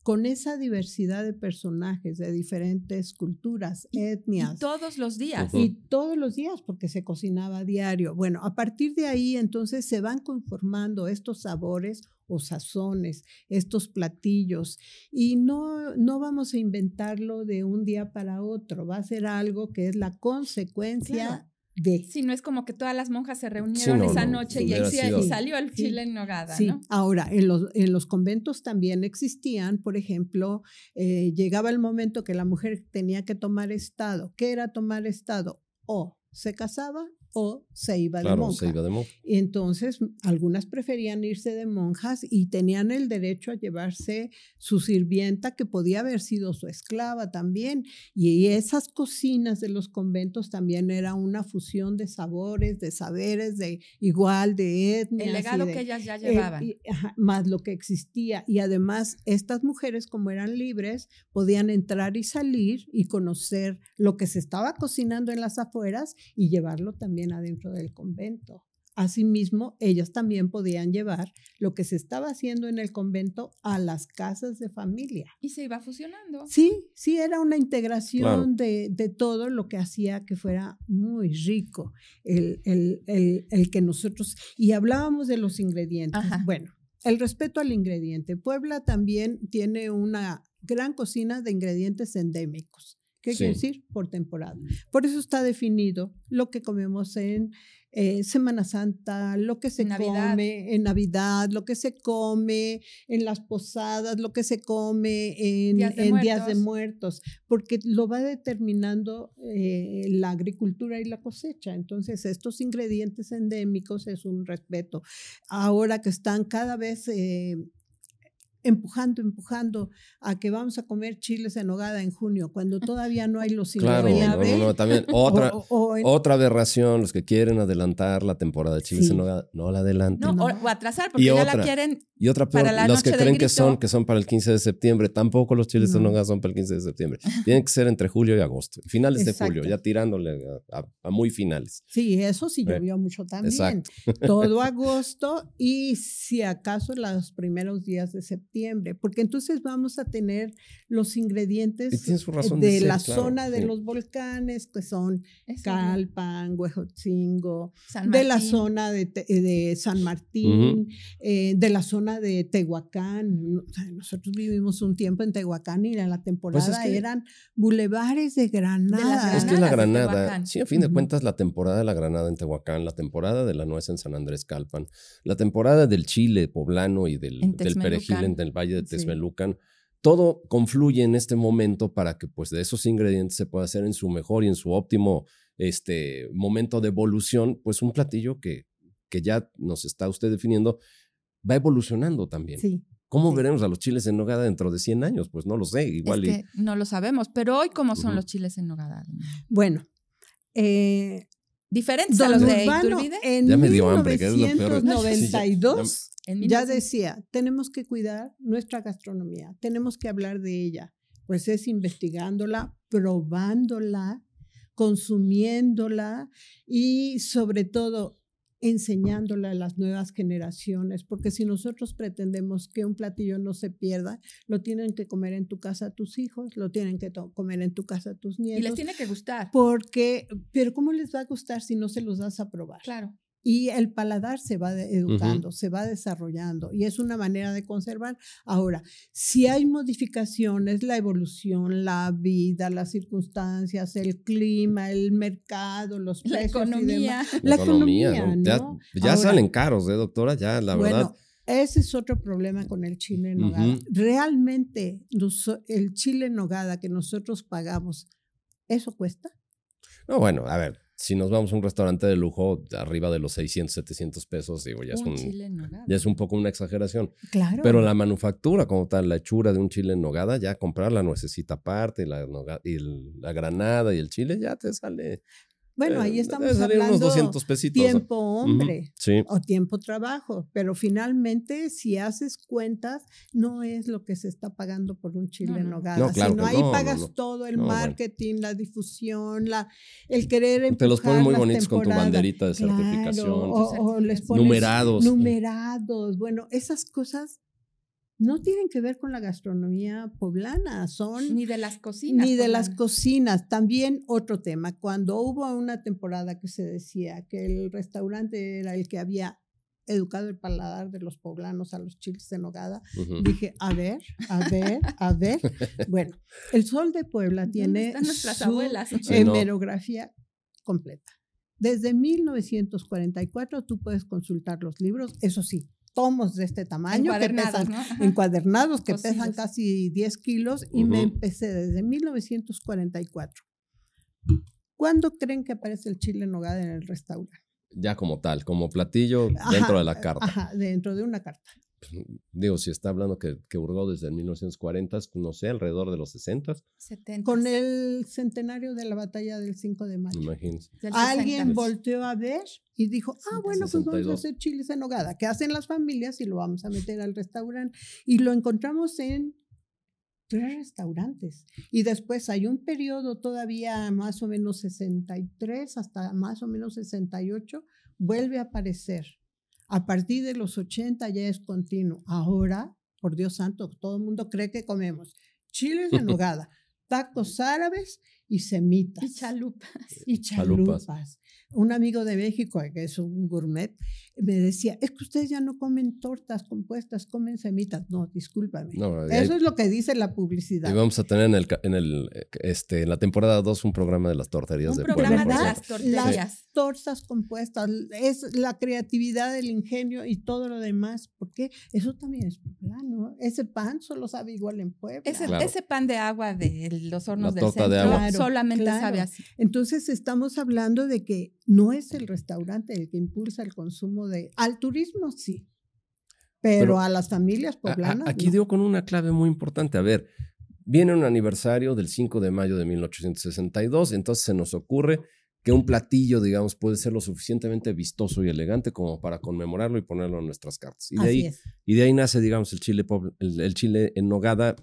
con esa diversidad de personajes de diferentes culturas, etnias. Y todos los días. Y todos los días, porque se cocinaba a diario. Bueno, a partir de ahí, entonces se van conformando estos sabores o sazones, estos platillos. Y no, no vamos a inventarlo de un día para otro. Va a ser algo que es la consecuencia Claro. De. Sí, no es como que todas las monjas se reunieron esa noche y, ahí sido, salió el chile en nogada. Sí, ahora, en los, en los conventos también existían, por ejemplo, eh, llegaba el momento que la mujer tenía que tomar estado. ¿Qué era tomar estado? O se casaba o se iba de monja. Se iba de monja. Entonces, algunas preferían irse de monjas y tenían el derecho a llevarse su sirvienta, que podía haber sido su esclava también. Y esas cocinas de los conventos también era una fusión de sabores, de saberes, de igual, de etnias. El legado que ellas ya llevaban. más lo que existía. Y además, estas mujeres, como eran libres, podían entrar y salir y conocer lo que se estaba cocinando en las afueras y llevarlo también adentro del convento. Asimismo, ellas también podían llevar lo que se estaba haciendo en el convento a las casas de familia. Y se iba fusionando. Sí, sí, era una integración de, todo lo que hacía que fuera muy rico el, el, que nosotros... Y hablábamos de los ingredientes. Bueno, el respeto al ingrediente. Puebla también tiene una gran cocina de ingredientes endémicos. ¿Qué quiere decir? Por temporada. Por eso está definido lo que comemos en eh, Semana Santa, lo que se come en Navidad, lo que se come en las posadas, lo que se come en días de, muertos, porque lo va determinando eh, la agricultura y la cosecha. Entonces, estos ingredientes endémicos es un respeto. Ahora que están cada vez eh, empujando, empujando a que vamos a comer chiles en hogada en junio, cuando todavía no hay los. Claro, no, no, también otra, otra aberración, los que quieren adelantar la temporada de chiles en nogada, no la adelanten. No, O, atrasar, porque ya la quieren y otra para los que creen que son, que son para el 15 de septiembre, tampoco los chiles en nogada son para el 15 de septiembre. Tienen que ser entre julio y agosto, finales de julio, ya tirándole a, muy finales. Sí, eso sí llovió mucho también. Exacto. Todo agosto y si acaso los primeros días de septiembre porque entonces vamos a tener los ingredientes de, la zona de los volcanes, que son Calpan, Huejotzingo, de la zona de, de San Martín, eh, de la zona de Tehuacán. nosotros vivimos un tiempo en Tehuacán y en la pues temporada eran bulevares de Granada. es que la Granada, sí, a fin de cuentas, la temporada de la Granada en Tehuacán, la temporada de la nuez en San Andrés Calpan, la temporada del chile poblano y del, del perejil en el Valle de Texmelucan. Todo confluye en este momento para que pues de esos ingredientes se pueda hacer en su mejor y en su óptimo este, momento de evolución, pues un platillo que, que ya nos está usted definiendo, va evolucionando también. Sí. ¿Cómo veremos a los chiles en nogada dentro de 100 años? Pues no lo sé, igual. Es que no lo sabemos, pero hoy, ¿cómo son los chiles en nogada? Bueno, eh, diferentes a los de Iturbide. En ya me dio hambre, que es lo peor. 92 ya decía, tenemos que cuidar nuestra gastronomía, tenemos que hablar de ella, pues es investigándola, probándola, consumiéndola y sobre todo enseñándola a las nuevas generaciones, porque si nosotros pretendemos que un platillo no se pierda, lo tienen que comer en tu casa tus hijos, lo tienen que comer en tu casa tus nietos. Y les tiene que gustar. Porque, pero ¿cómo les va a gustar si no se los das a probar? Claro y el paladar se va educando, se va desarrollando y es una manera de conservar. Ahora, si hay modificaciones, la evolución, la vida, las circunstancias, el clima, el mercado, los la economía, la, economía, ya, salen caros, ¿eh, doctora? Ya, la verdad. Ese es otro problema con el chile en nogada. Realmente el chile en nogada que nosotros pagamos, ¿eso cuesta? No, bueno, a ver, si nos vamos a un restaurante de lujo arriba de los 600, 700 pesos, digo, ya, es, un, ya es un poco una exageración. Claro. Pero la manufactura como tal, la hechura de un chile en nogada, ya comprar la nuecita aparte, la, y la granada y el chile, ya te sale bueno, ahí eh, estamos hablando tiempo hombre o tiempo trabajo, pero finalmente si haces cuentas no es lo que se está pagando por un chile en nogada, sino ahí pagas todo el marketing, la difusión, la el querer Te los ponen muy bonitos con tu banderita de certificación, o, les pones numerados. Numerados, bueno, esas cosas no tienen que ver con la gastronomía poblana, son... Ni de las cocinas. Ni de las cocinas. También otro tema, cuando hubo una temporada que se decía que el restaurante era el que había educado el paladar de los poblanos a los chiles de nogada, dije, a ver, a ver, a ver. bueno, el Sol de Puebla tiene nuestras abuelas? hemerografía completa. Desde 1944 tú puedes consultar los libros, eso sí, tomos de este tamaño que Encuadernados, pesan, ¿no? Ajá. encuadernados que pesan casi 10 kilos y me empecé desde 1944. ¿Cuándo creen que aparece el chile en nogada en el restaurante? Ya como tal, como platillo Ajá, dentro de la carta. Ajá, dentro de una carta. Digo, si está hablando que, que hurgó desde el 1940, no sé, alrededor de los 60, 70. Con el centenario de la batalla del 5 de mayo. imagínense. Alguien 60. volteó a ver y dijo, ah, bueno, pues vamos a 62. hacer chiles en nogada, que hacen las familias y lo vamos a meter al restaurante. Y lo encontramos en tres restaurantes. Y después hay un periodo todavía más o menos 63 hasta más o menos 68, vuelve a aparecer. A partir de los 80 ya es continuo. Ahora, por Dios santo, todo el mundo cree que comemos chiles en nogada, tacos árabes y semitas Y chalupas. y Chalupas. chalupas. Un amigo de México, que es un gourmet, me decía, es que ustedes ya no comen tortas compuestas, comen semitas. No, discúlpame. No, y ahí- Eso es lo que dice la publicidad. y vamos a tener en, el, en, el, eh, este, en la temporada 2 un programa de las torterías Un de programa Puebla. de las tortillas. Las tortas compuestas, es la creatividad, el ingenio y todo lo demás, porque eso también es poblano. Ese pan solo sabe igual en Puebla. Ese, Claro. ese pan de agua de los hornos La del torta de centro agua. Claro, solamente claro. sabe así. Entonces estamos hablando de que no es el restaurante el que impulsa el consumo de... Al turismo sí, pero, Pero a las familias A- a- poblanas... aquí no. dio con una clave muy importante. A ver, viene un aniversario del 5 de mayo de 1862, entonces se nos ocurre que un platillo, digamos, puede ser lo suficientemente vistoso y elegante como para conmemorarlo y ponerlo en nuestras cartas. Y de, ahí, es. y de ahí nace, digamos, el chile, el, el chile en nogada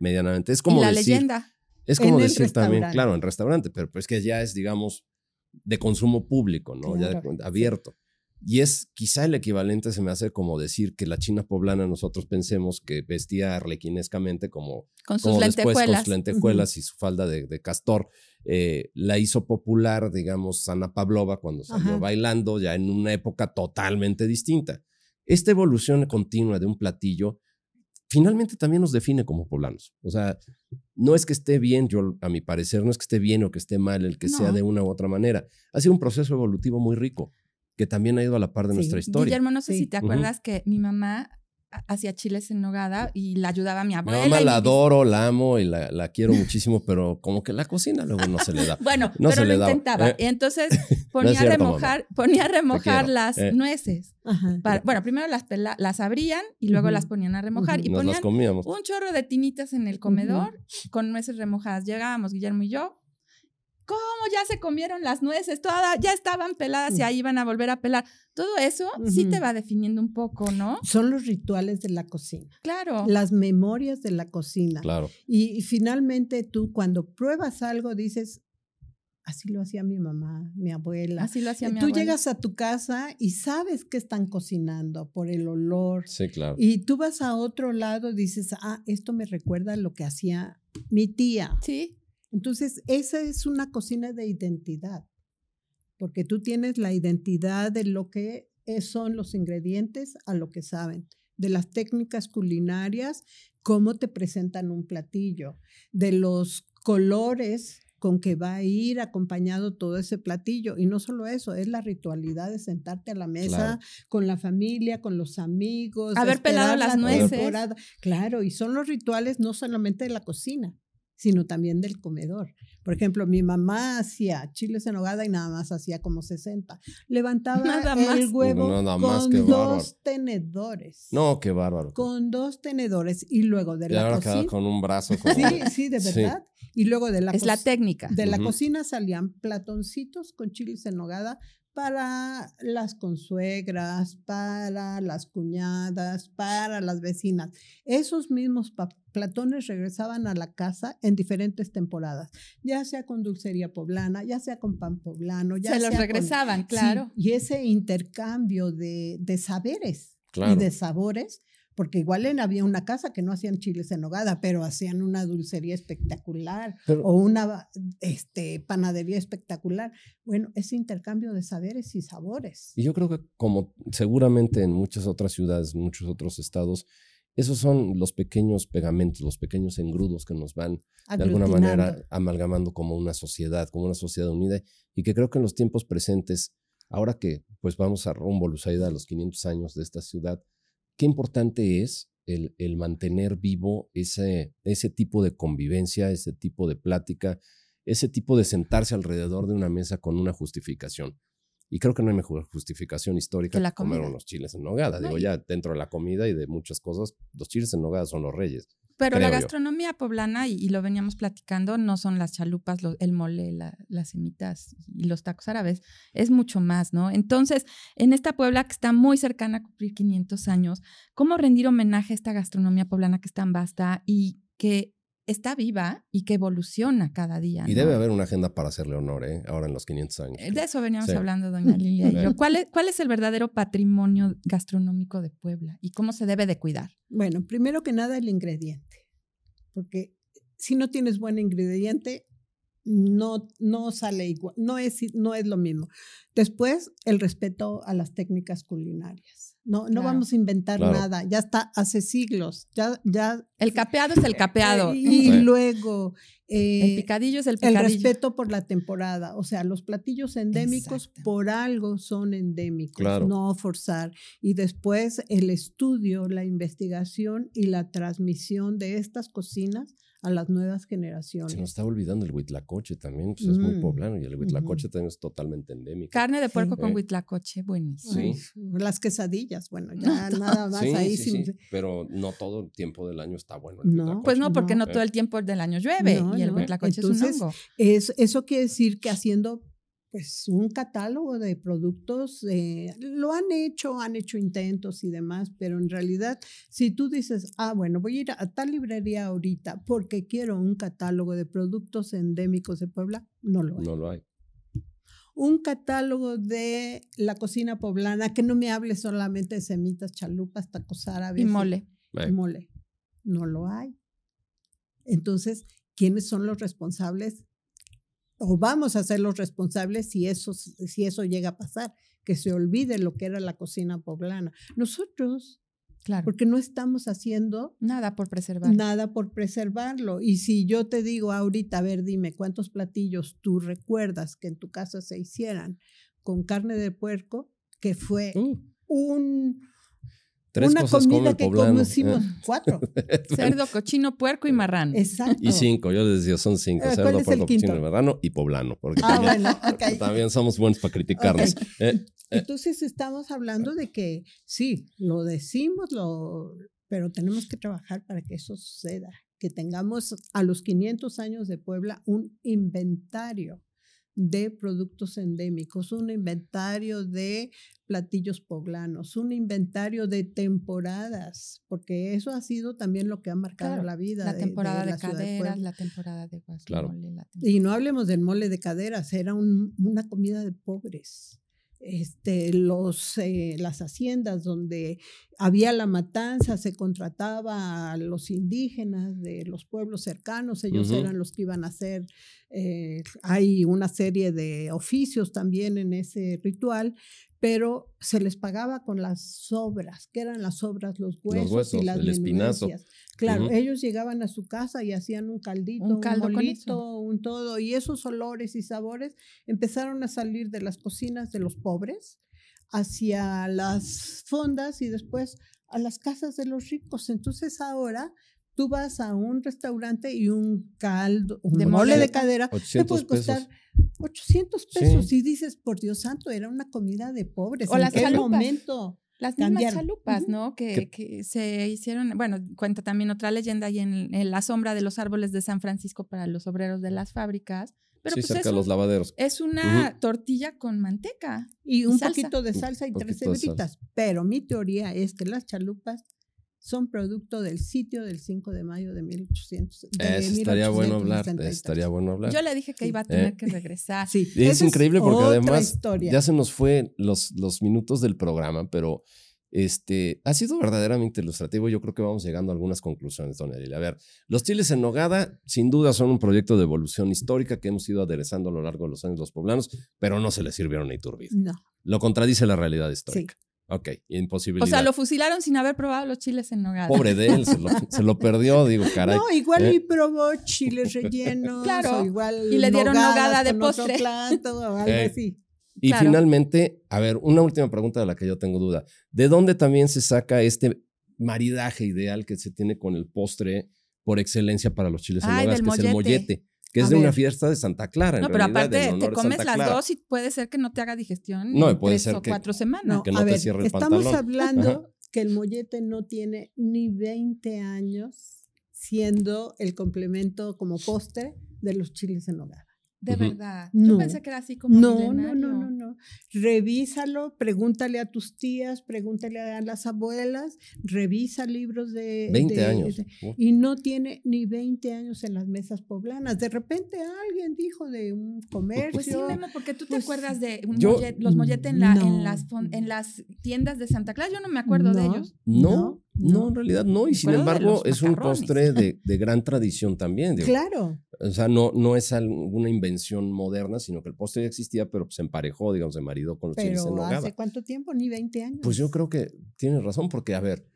medianamente. Es como y la decir, leyenda. es como decir también, claro, en restaurante, pero pues que ya es, digamos, de consumo público, ¿no? Ya de- abierto. Y es quizá el equivalente, se me hace como decir que la China poblana nosotros pensemos que vestía arlequinescamente como, Con sus como después con lentejuelas. sus lentejuelas y su falda de, de castor. eh, la hizo popular, digamos, Ana Pavlova cuando salió Ajá. bailando ya en una época totalmente distinta. Esta evolución continua de un platillo finalmente también nos define como poblanos. O sea, no es que esté bien, yo a mi parecer, no es que esté bien o que esté mal el que sea de una u otra manera. Ha sido un proceso evolutivo muy rico que también ha ido a la par de Sí. nuestra historia. Guillermo, no sé Sí. si te acuerdas que mi mamá hacía chiles en nogada y la ayudaba a mi Mi abuela. mamá y la mi adoro, la amo y la, la quiero muchísimo, pero como que la cocina luego no se le da. Bueno, No pero se le lo daba. intentaba. Eh. Entonces ponía, cierto, a remojar, ponía a remojar las Eh. nueces. Ajá. Para- bueno, primero las, pela- las abrían y luego las ponían a remojar. Y Nos las ponían comíamos. un chorro de tinitas en el comedor con nueces remojadas. Llegábamos, Guillermo y yo. ¿Cómo ya se comieron las nueces? Todas ya estaban peladas y Mm. ahí iban a volver a pelar. Todo eso sí te va definiendo un poco, ¿no? Son los rituales de la cocina, Claro. las memorias de la cocina. Claro. Y, y finalmente tú cuando pruebas algo dices, así lo hacía mi mamá, mi abuela. Así lo hacía mi Tú abuela. llegas a tu casa y sabes que están cocinando por el olor. Sí, claro. Y tú vas a otro lado y dices, ah, esto me recuerda a lo que hacía mi tía. Sí. Entonces, esa es una cocina de identidad, porque tú tienes la identidad de lo que son los ingredientes a lo que saben, de las técnicas culinarias, cómo te presentan un platillo, de los colores con que va a ir acompañado todo ese platillo. Y no solo eso, es la ritualidad de sentarte a la mesa Claro. con la familia, con los amigos. Haber pelado las la nueces. temporada. Claro, y son los rituales no solamente de la cocina, sino también del comedor. Por ejemplo, mi mamá hacía chiles en hogada y nada más hacía como 60. Levantaba Nada el más. huevo Nada más, con dos tenedores. No, qué bárbaro. Con dos tenedores y luego de y la cocina. con un brazo como... Sí, sí, de Sí. verdad. Y luego de la Es la técnica. de la cocina salían platoncitos con chiles en nogada para las consuegras, para las cuñadas, para las vecinas. Esos mismos platones regresaban a la casa en diferentes temporadas, ya sea con dulcería poblana, ya sea con pan poblano, ya Se los con- regresaban, Sí, claro. y ese intercambio de, de saberes Claro. y de sabores, porque igual en, había una casa que no hacían chiles en nogada, pero hacían una dulcería espectacular Pero- o una este, panadería espectacular. Bueno, ese intercambio de saberes y sabores. Y yo creo que como seguramente en muchas otras ciudades, muchos otros estados, Esos son los pequeños pegamentos, los pequeños engrudos que nos van de alguna manera amalgamando como una sociedad, como una sociedad unida y que creo que en los tiempos presentes, ahora que pues vamos a rumbo, Lusaida, a los 500 años de esta ciudad, qué importante es el, el mantener vivo ese, ese tipo de convivencia, ese tipo de plática, ese tipo de sentarse alrededor de una mesa con una justificación. Y creo que no hay mejor justificación histórica que, comer unos chiles en nogada. Digo, ya dentro de la comida y de muchas cosas, los chiles en nogada son los reyes. Pero la gastronomía poblana, y, lo veníamos platicando, no son las chalupas, el mole, las semitas y los tacos árabes, es mucho más, ¿no? Entonces, en esta Puebla que está muy cercana a cumplir 500 años, ¿cómo rendir homenaje a esta gastronomía poblana que es tan vasta y que está viva y que evoluciona cada día. Y debe haber una agenda para hacerle honor, ¿eh? ahora en los 500 años. De eso veníamos hablando, doña Lilia y yo. ¿Cuál es, ¿Cuál es el verdadero patrimonio gastronómico de Puebla y cómo se debe de cuidar? Bueno, primero que nada el ingrediente, porque si no tienes buen ingrediente, no, no sale igual, no es, no es lo mismo. Después, el respeto a las técnicas culinarias. No, no vamos a inventar nada, ya está hace siglos, ya, ya. El capeado es el capeado. Y, luego. el eh, picadillo es el picadillo. El respeto por la temporada, o sea, los platillos endémicos por algo son endémicos, no forzar. Y después el estudio, la investigación y la transmisión de estas cocinas a las nuevas generaciones. Se nos está olvidando el huitlacoche también, pues es muy mm, poblano y el huitlacoche también es totalmente endémico. Carne de puerco con huitlacoche, buenísimo. Sí. Las quesadillas, bueno, ya nada más ahí. Sí, pero no todo el tiempo del año está bueno. no, pues no, porque no, todo el tiempo del año llueve y el huitlacoche es un hongo. Es, eso quiere decir que haciendo pues un catálogo de productos, eh, lo han hecho, han hecho intentos y demás, pero en realidad si tú dices, ah, bueno, voy a ir a tal librería ahorita porque quiero un catálogo de productos endémicos de Puebla, no lo hay. No lo hay. Un catálogo de la cocina poblana, que no me hable solamente de semitas, chalupas, tacos árabes. Y mole. Y mole. No lo hay. Entonces, ¿quiénes son los responsables o vamos a ser los responsables si eso, si eso llega a pasar, que se olvide lo que era la cocina poblana. Nosotros, claro. porque no estamos haciendo nada por preservarlo. Nada por preservarlo. Y si yo te digo ahorita, a ver, dime, ¿cuántos platillos tú recuerdas que en tu casa se hicieran con carne de puerco? Que fue uh. un una comida que conocimos ¿eh? cuatro. Cerdo, cochino, puerco y marrano. Exacto. Y cinco, yo les decía, son cinco. Eh, Cerdo, puerco, cochino y marrano y poblano. Porque ah, también, bueno, también, somos buenos para criticarnos. Eh, Entonces estamos hablando de que sí, lo decimos, lo, pero tenemos que trabajar para que eso suceda. Que tengamos a los 500 años de Puebla un inventario de productos endémicos, un inventario de platillos poblanos, un inventario de temporadas, porque eso ha sido también lo que ha marcado la vida. La temporada de, caderas, la temporada de claro. Y no hablemos del mole de caderas, era una comida de pobres este, los, eh, las haciendas donde había la matanza, se contrataba a los indígenas de los pueblos cercanos, ellos eran los que iban a hacer, eh, hay una serie de oficios también en ese ritual, pero se les pagaba con las sobras, que eran las sobras, los huesos, y las el espinazo. Claro, ellos llegaban a su casa y hacían un caldito, un, caldo un un todo, y esos olores y sabores empezaron a salir de las cocinas de los pobres hacia las fondas y después a las casas de los ricos. Entonces ahora tú vas a un restaurante y un caldo, un de mole de cadera, te puede costar 800 pesos y dices, por Dios santo, era una comida de pobres. O ¿En las qué momento? Las mismas chalupas, ¿no? Que, que, se hicieron, bueno, cuenta también otra leyenda ahí en, la sombra de los árboles de San Francisco para los obreros de las fábricas. Pero sí, pues cerca de los lavaderos. Es una tortilla con manteca. Y un poquito de salsa y tres cebritas. Pero mi teoría es que las chalupas son producto del sitio del 5 de mayo de 1800. estaría bueno hablar, estaría bueno hablar. Yo le dije que iba a tener eh. que regresar. Sí, es increíble porque además ya se nos fue los, los minutos del programa, pero este, ha sido verdaderamente ilustrativo. Yo creo que vamos llegando a algunas conclusiones, don Edil. A ver, los chiles en nogada, sin duda, son un proyecto de evolución histórica que hemos ido aderezando a lo largo de los años los poblanos, pero no se les sirvieron a Iturbide. No. Lo contradice la realidad histórica. Ok, imposibilidad. O sea, lo fusilaron sin haber probado los chiles en nogada. Pobre de él, se lo, se lo perdió, digo, caray. No, igual ¿eh? y probó chiles rellenos. Claro, o igual y le dieron nogada de postre. plato o algo Eh, así. Y Claro. finalmente, a ver, una última pregunta de la que yo tengo duda. ¿De dónde también se saca este maridaje ideal que se tiene con el postre por excelencia para los chiles en Ay, nogada, del que es el mollete. Que es A de una fiesta de Santa Clara, en No, pero realidad, en aparte honor te comes Santa las dos y puede ser que no te haga digestión No, en puede tres ser o que- cuatro semanas. No, que no a te ver, el estamos pantalón. hablando Ajá. que el mollete no tiene ni 20 años siendo el complemento como postre de los chiles en nogada. De verdad. Yo No. pensé que era así como No, no, milenario. no, no, no. Revísalo, pregúntale a tus tías, pregúntale a las abuelas, revisa libros de... 20 de- años. de- y no tiene ni 20 años en las mesas poblanas. De repente alguien dijo de un comercio. Pues sí, Memo, porque tú te Pues, acuerdas de un yo- mollet- los molletes en, la- en, las, en las tiendas de Santa Clara. Yo no me acuerdo de No. ellos. No, No, en realidad no. Y sin embargo, es un postre de, de gran tradición también. digo. Claro. O sea, no, no es alguna invención moderna, sino que el postre ya existía, pero se emparejó, digamos, se maridó con los chiles en Pero nogada. ¿hace cuánto tiempo? Ni 20 años. Pues yo creo que tienes razón, porque, a ver,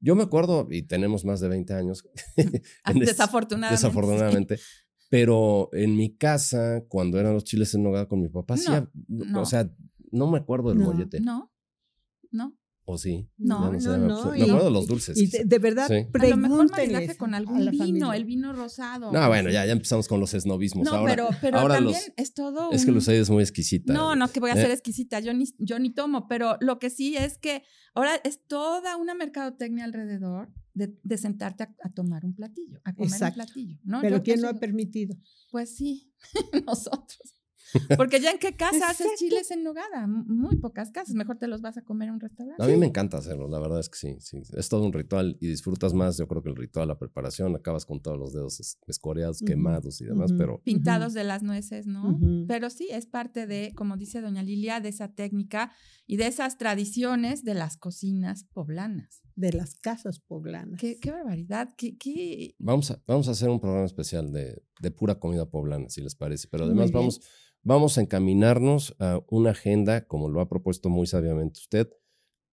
yo me acuerdo, y tenemos más de 20 años, en Desafortunadamente. desafortunadamente, pero en mi casa, cuando eran los chiles en nogada con mi papá, sí, No, hab- no. o sea, no me acuerdo del No, mollete. sí. No, no. ¿O sí? No, sé, no, me- no, Me y- acuerdo de los dulces. Y de, de verdad, Sí. A lo mejor maridaje pregúntenles con algún vino, familia. el vino rosado. No, bueno, ya, ya empezamos con los esnovismos. No, ahora, pero, pero ahora también los- es todo es que Lucía es muy exquisita. No, no, que voy a ¿Eh? ser exquisita, yo ni, yo ni tomo, pero lo que sí es que ahora es toda una mercadotecnia alrededor de, de sentarte a, a tomar un platillo, a comer Exacto. un platillo. ¿no? Pero Yo ¿quién lo ha permitido? Pues sí, nosotros. Porque ya en qué casa haces chiles en nogada, muy pocas casas, mejor te los vas a comer en un restaurante. A mí me encanta hacerlo, la verdad es que sí, sí. Es todo un ritual y disfrutas más, yo creo que el ritual, la preparación, acabas con todos los dedos es- escoreados, quemados y demás, pero Pintados de las nueces, ¿no? Pero sí, es parte de, como dice doña Lilia, de esa técnica y de esas tradiciones de las cocinas poblanas. De las casas poblanas. Qué, qué barbaridad, qué, qué- vamos a, vamos a hacer un programa especial de, de pura comida poblana, si les parece. Pero además vamos, vamos a encaminarnos a una agenda, como lo ha propuesto muy sabiamente usted,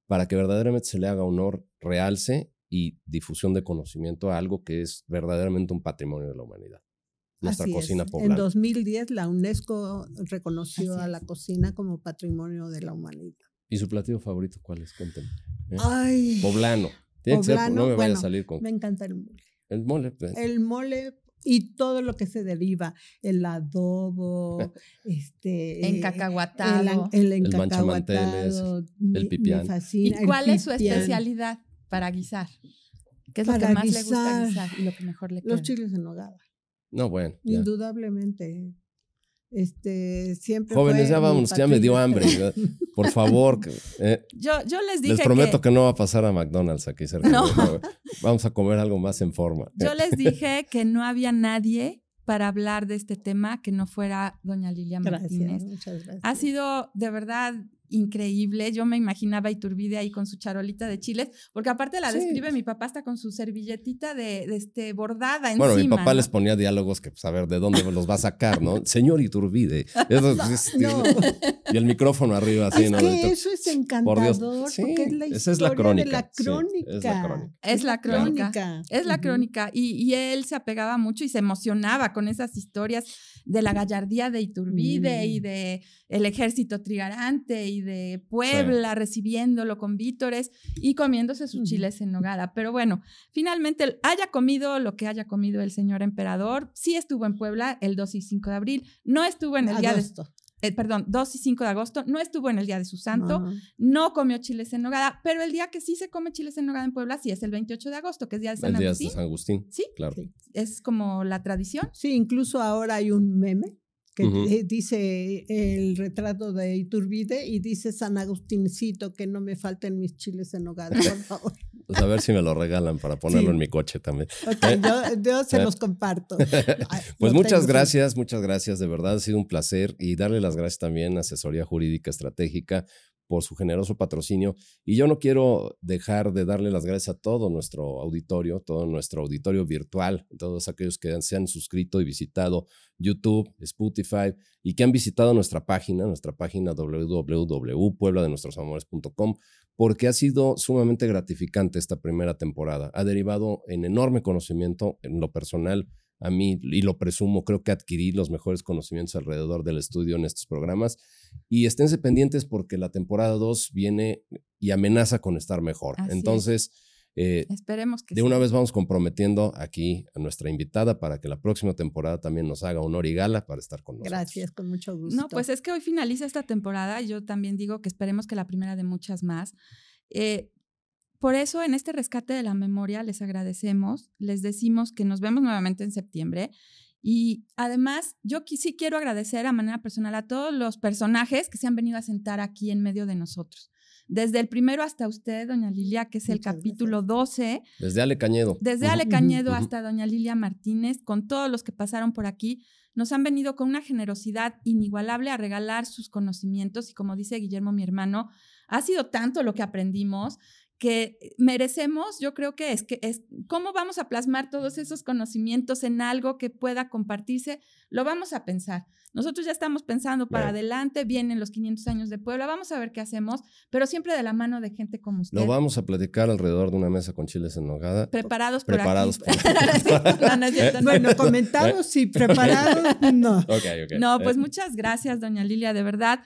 para que verdaderamente se le haga honor, realce y difusión de conocimiento a algo que es verdaderamente un patrimonio de la humanidad. Nuestra Así es. cocina En poblana. 2010 la UNESCO reconoció Así a la es. cocina como patrimonio de la humanidad. ¿Y su platillo favorito cuál es? Cuéntenme. ¿eh? Ay, Poblano. Tiene que ser, no me vaya bueno, a salir con me encanta el mole. el mole. pues. El mole y todo lo que se deriva, el adobo, este en eh, cacahuatado. El, el El manchamanteles, encacahuatado, me pipián. ¿Y fascina, el cuál es su especialidad para guisar? ¿Qué es lo que más le gusta guisar, guisar y lo que mejor le queda? Los chiles en nogada, No, bueno. ya. indudablemente. Este, siempre Jóvenes, fue ya vámonos, ya me dio hambre. Por favor, eh, Yo, yo les dije les prometo que, que... no va a pasar a McDonald's aquí cerca. No. Vamos a comer algo más en forma. yo les dije que no había nadie para hablar de este tema que no fuera doña Lilia Martínez. Gracias, muchas gracias. Ha sido de verdad increíble. Yo me imaginaba a Iturbide ahí con su charolita de chiles, porque aparte la Sí. describe mi papá hasta con su servilletita de, de este bordada encima. Bueno, mi papá ¿no? les ponía diálogos que, pues, a ver, ¿de dónde los va a sacar, no? Señor Iturbide. Eso, es- no. Y el micrófono arriba, así, es ¿no? que eso es encantador, Sí, porque es la historia esa es la crónica, de la sí, crónica. es la crónica. Es la crónica. Es la crónica. Y, y él se apegaba mucho y se emocionaba con esas historias de la gallardía de Iturbide Mm. y de el ejército trigarante y de Puebla recibiéndolo con vítores y comiéndose sus chiles en nogada. Pero bueno, finalmente haya comido lo que haya comido el señor emperador, sí estuvo en Puebla el 2 y 5 de abril, no estuvo en el día de, Agosto. eh, perdón, 2 y 5 de agosto, no estuvo en el día de su santo, Ajá. no comió chiles en nogada, pero el día que sí se come chiles en nogada en Puebla sí es el 28 de agosto, que es día de San El día de Agustín. San Agustín. Sí, Claro. Sí. es como la tradición. Sí, incluso ahora hay un meme que eh, dice el retrato de Iturbide y dice San Agustincito que no me falten mis chiles en nogada, por favor. Pues a ver si me lo regalan para ponerlo Sí. en mi coche también. Ok, yo, yo se Eh. los comparto. Pues muchas tengo. gracias, muchas gracias, de verdad ha sido un placer y darle las gracias también a Asesoría Jurídica Estratégica por su generoso patrocinio. Y yo no quiero dejar de darle las gracias a todo nuestro auditorio, todo nuestro auditorio virtual, todos aquellos que se han suscrito y visitado YouTube, Spotify y que han visitado nuestra página, nuestra página www.puebladenuestrosamores.com, porque ha sido sumamente gratificante esta primera temporada. Ha derivado en enorme conocimiento en lo personal a mí, y lo presumo, creo que adquirí los mejores conocimientos alrededor del estudio en estos programas. Y esténse pendientes porque la temporada 2 viene y amenaza con estar mejor. Entonces, eh, esperemos que de una vez vamos comprometiendo aquí a nuestra invitada para que la próxima temporada también nos haga honor y gala para estar con nosotros. Gracias, con mucho gusto. No, pues es que hoy finaliza esta temporada. y Yo también digo que esperemos que la primera de muchas más. Eh, por eso, en este rescate de la memoria, les agradecemos, les decimos que nos vemos nuevamente en septiembre. Y además, yo sí quiero agradecer a manera personal a todos los personajes que se han venido a sentar aquí en medio de nosotros. Desde el primero hasta usted, doña Lilia, que es el capítulo 12. Desde Ale Cañedo. Desde Ale Cañedo hasta doña Lilia Martínez, con todos los que pasaron por aquí, nos han venido con una generosidad inigualable a regalar sus conocimientos y como dice Guillermo, mi hermano, ha sido tanto lo que aprendimos que merecemos, yo creo que es que es cómo vamos a plasmar todos esos conocimientos en algo que pueda compartirse, lo vamos a pensar. Nosotros ya estamos pensando para adelante, vienen los 500 años de Puebla, vamos a ver qué hacemos, pero siempre de la mano de gente como usted. Lo vamos a platicar alrededor de una mesa con chiles en nogada. Preparados por Preparados Por... bueno, comentados y preparados, no. No, pues muchas gracias, doña Lilia, de verdad.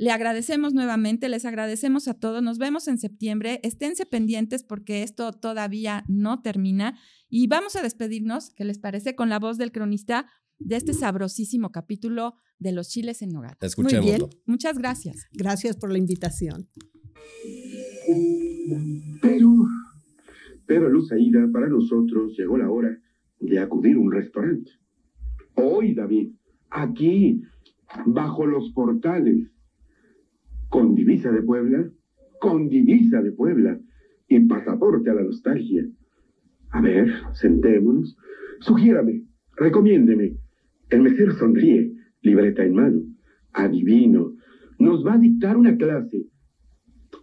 Le agradecemos nuevamente, les agradecemos a todos. Nos vemos en septiembre. Esténse pendientes porque esto todavía no termina. Y vamos a despedirnos, ¿qué les parece? Con la voz del cronista de este sabrosísimo capítulo de los chiles en hogar. Escuchémoslo. Muy bien. Muchas gracias. Gracias por la invitación. Pero, pero Luz Aida, para nosotros llegó la hora de acudir a un restaurante. Hoy, David, aquí, bajo los portales con divisa de Puebla, con divisa de Puebla y pasaporte a la nostalgia. A ver, sentémonos. Sugiérame, recomiéndeme. El mesero sonríe, libreta en mano. Adivino, nos va a dictar una clase.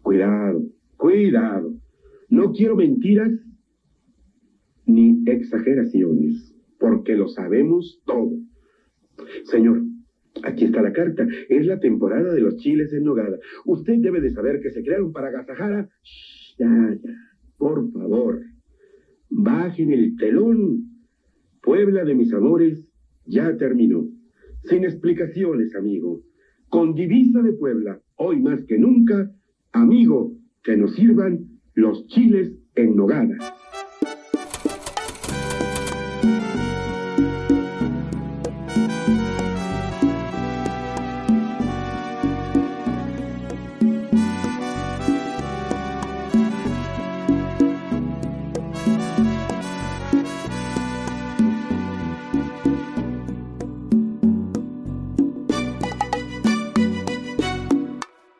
Cuidado, cuidado. No quiero mentiras ni exageraciones, porque lo sabemos todo. Señor, Aquí está la carta. Es la temporada de los chiles en nogada. Usted debe de saber que se crearon para Gazajara. Ya, ya. Por favor. Bajen el telón. Puebla de mis amores ya terminó. Sin explicaciones, amigo. Con divisa de Puebla, hoy más que nunca, amigo, que nos sirvan los chiles en nogada.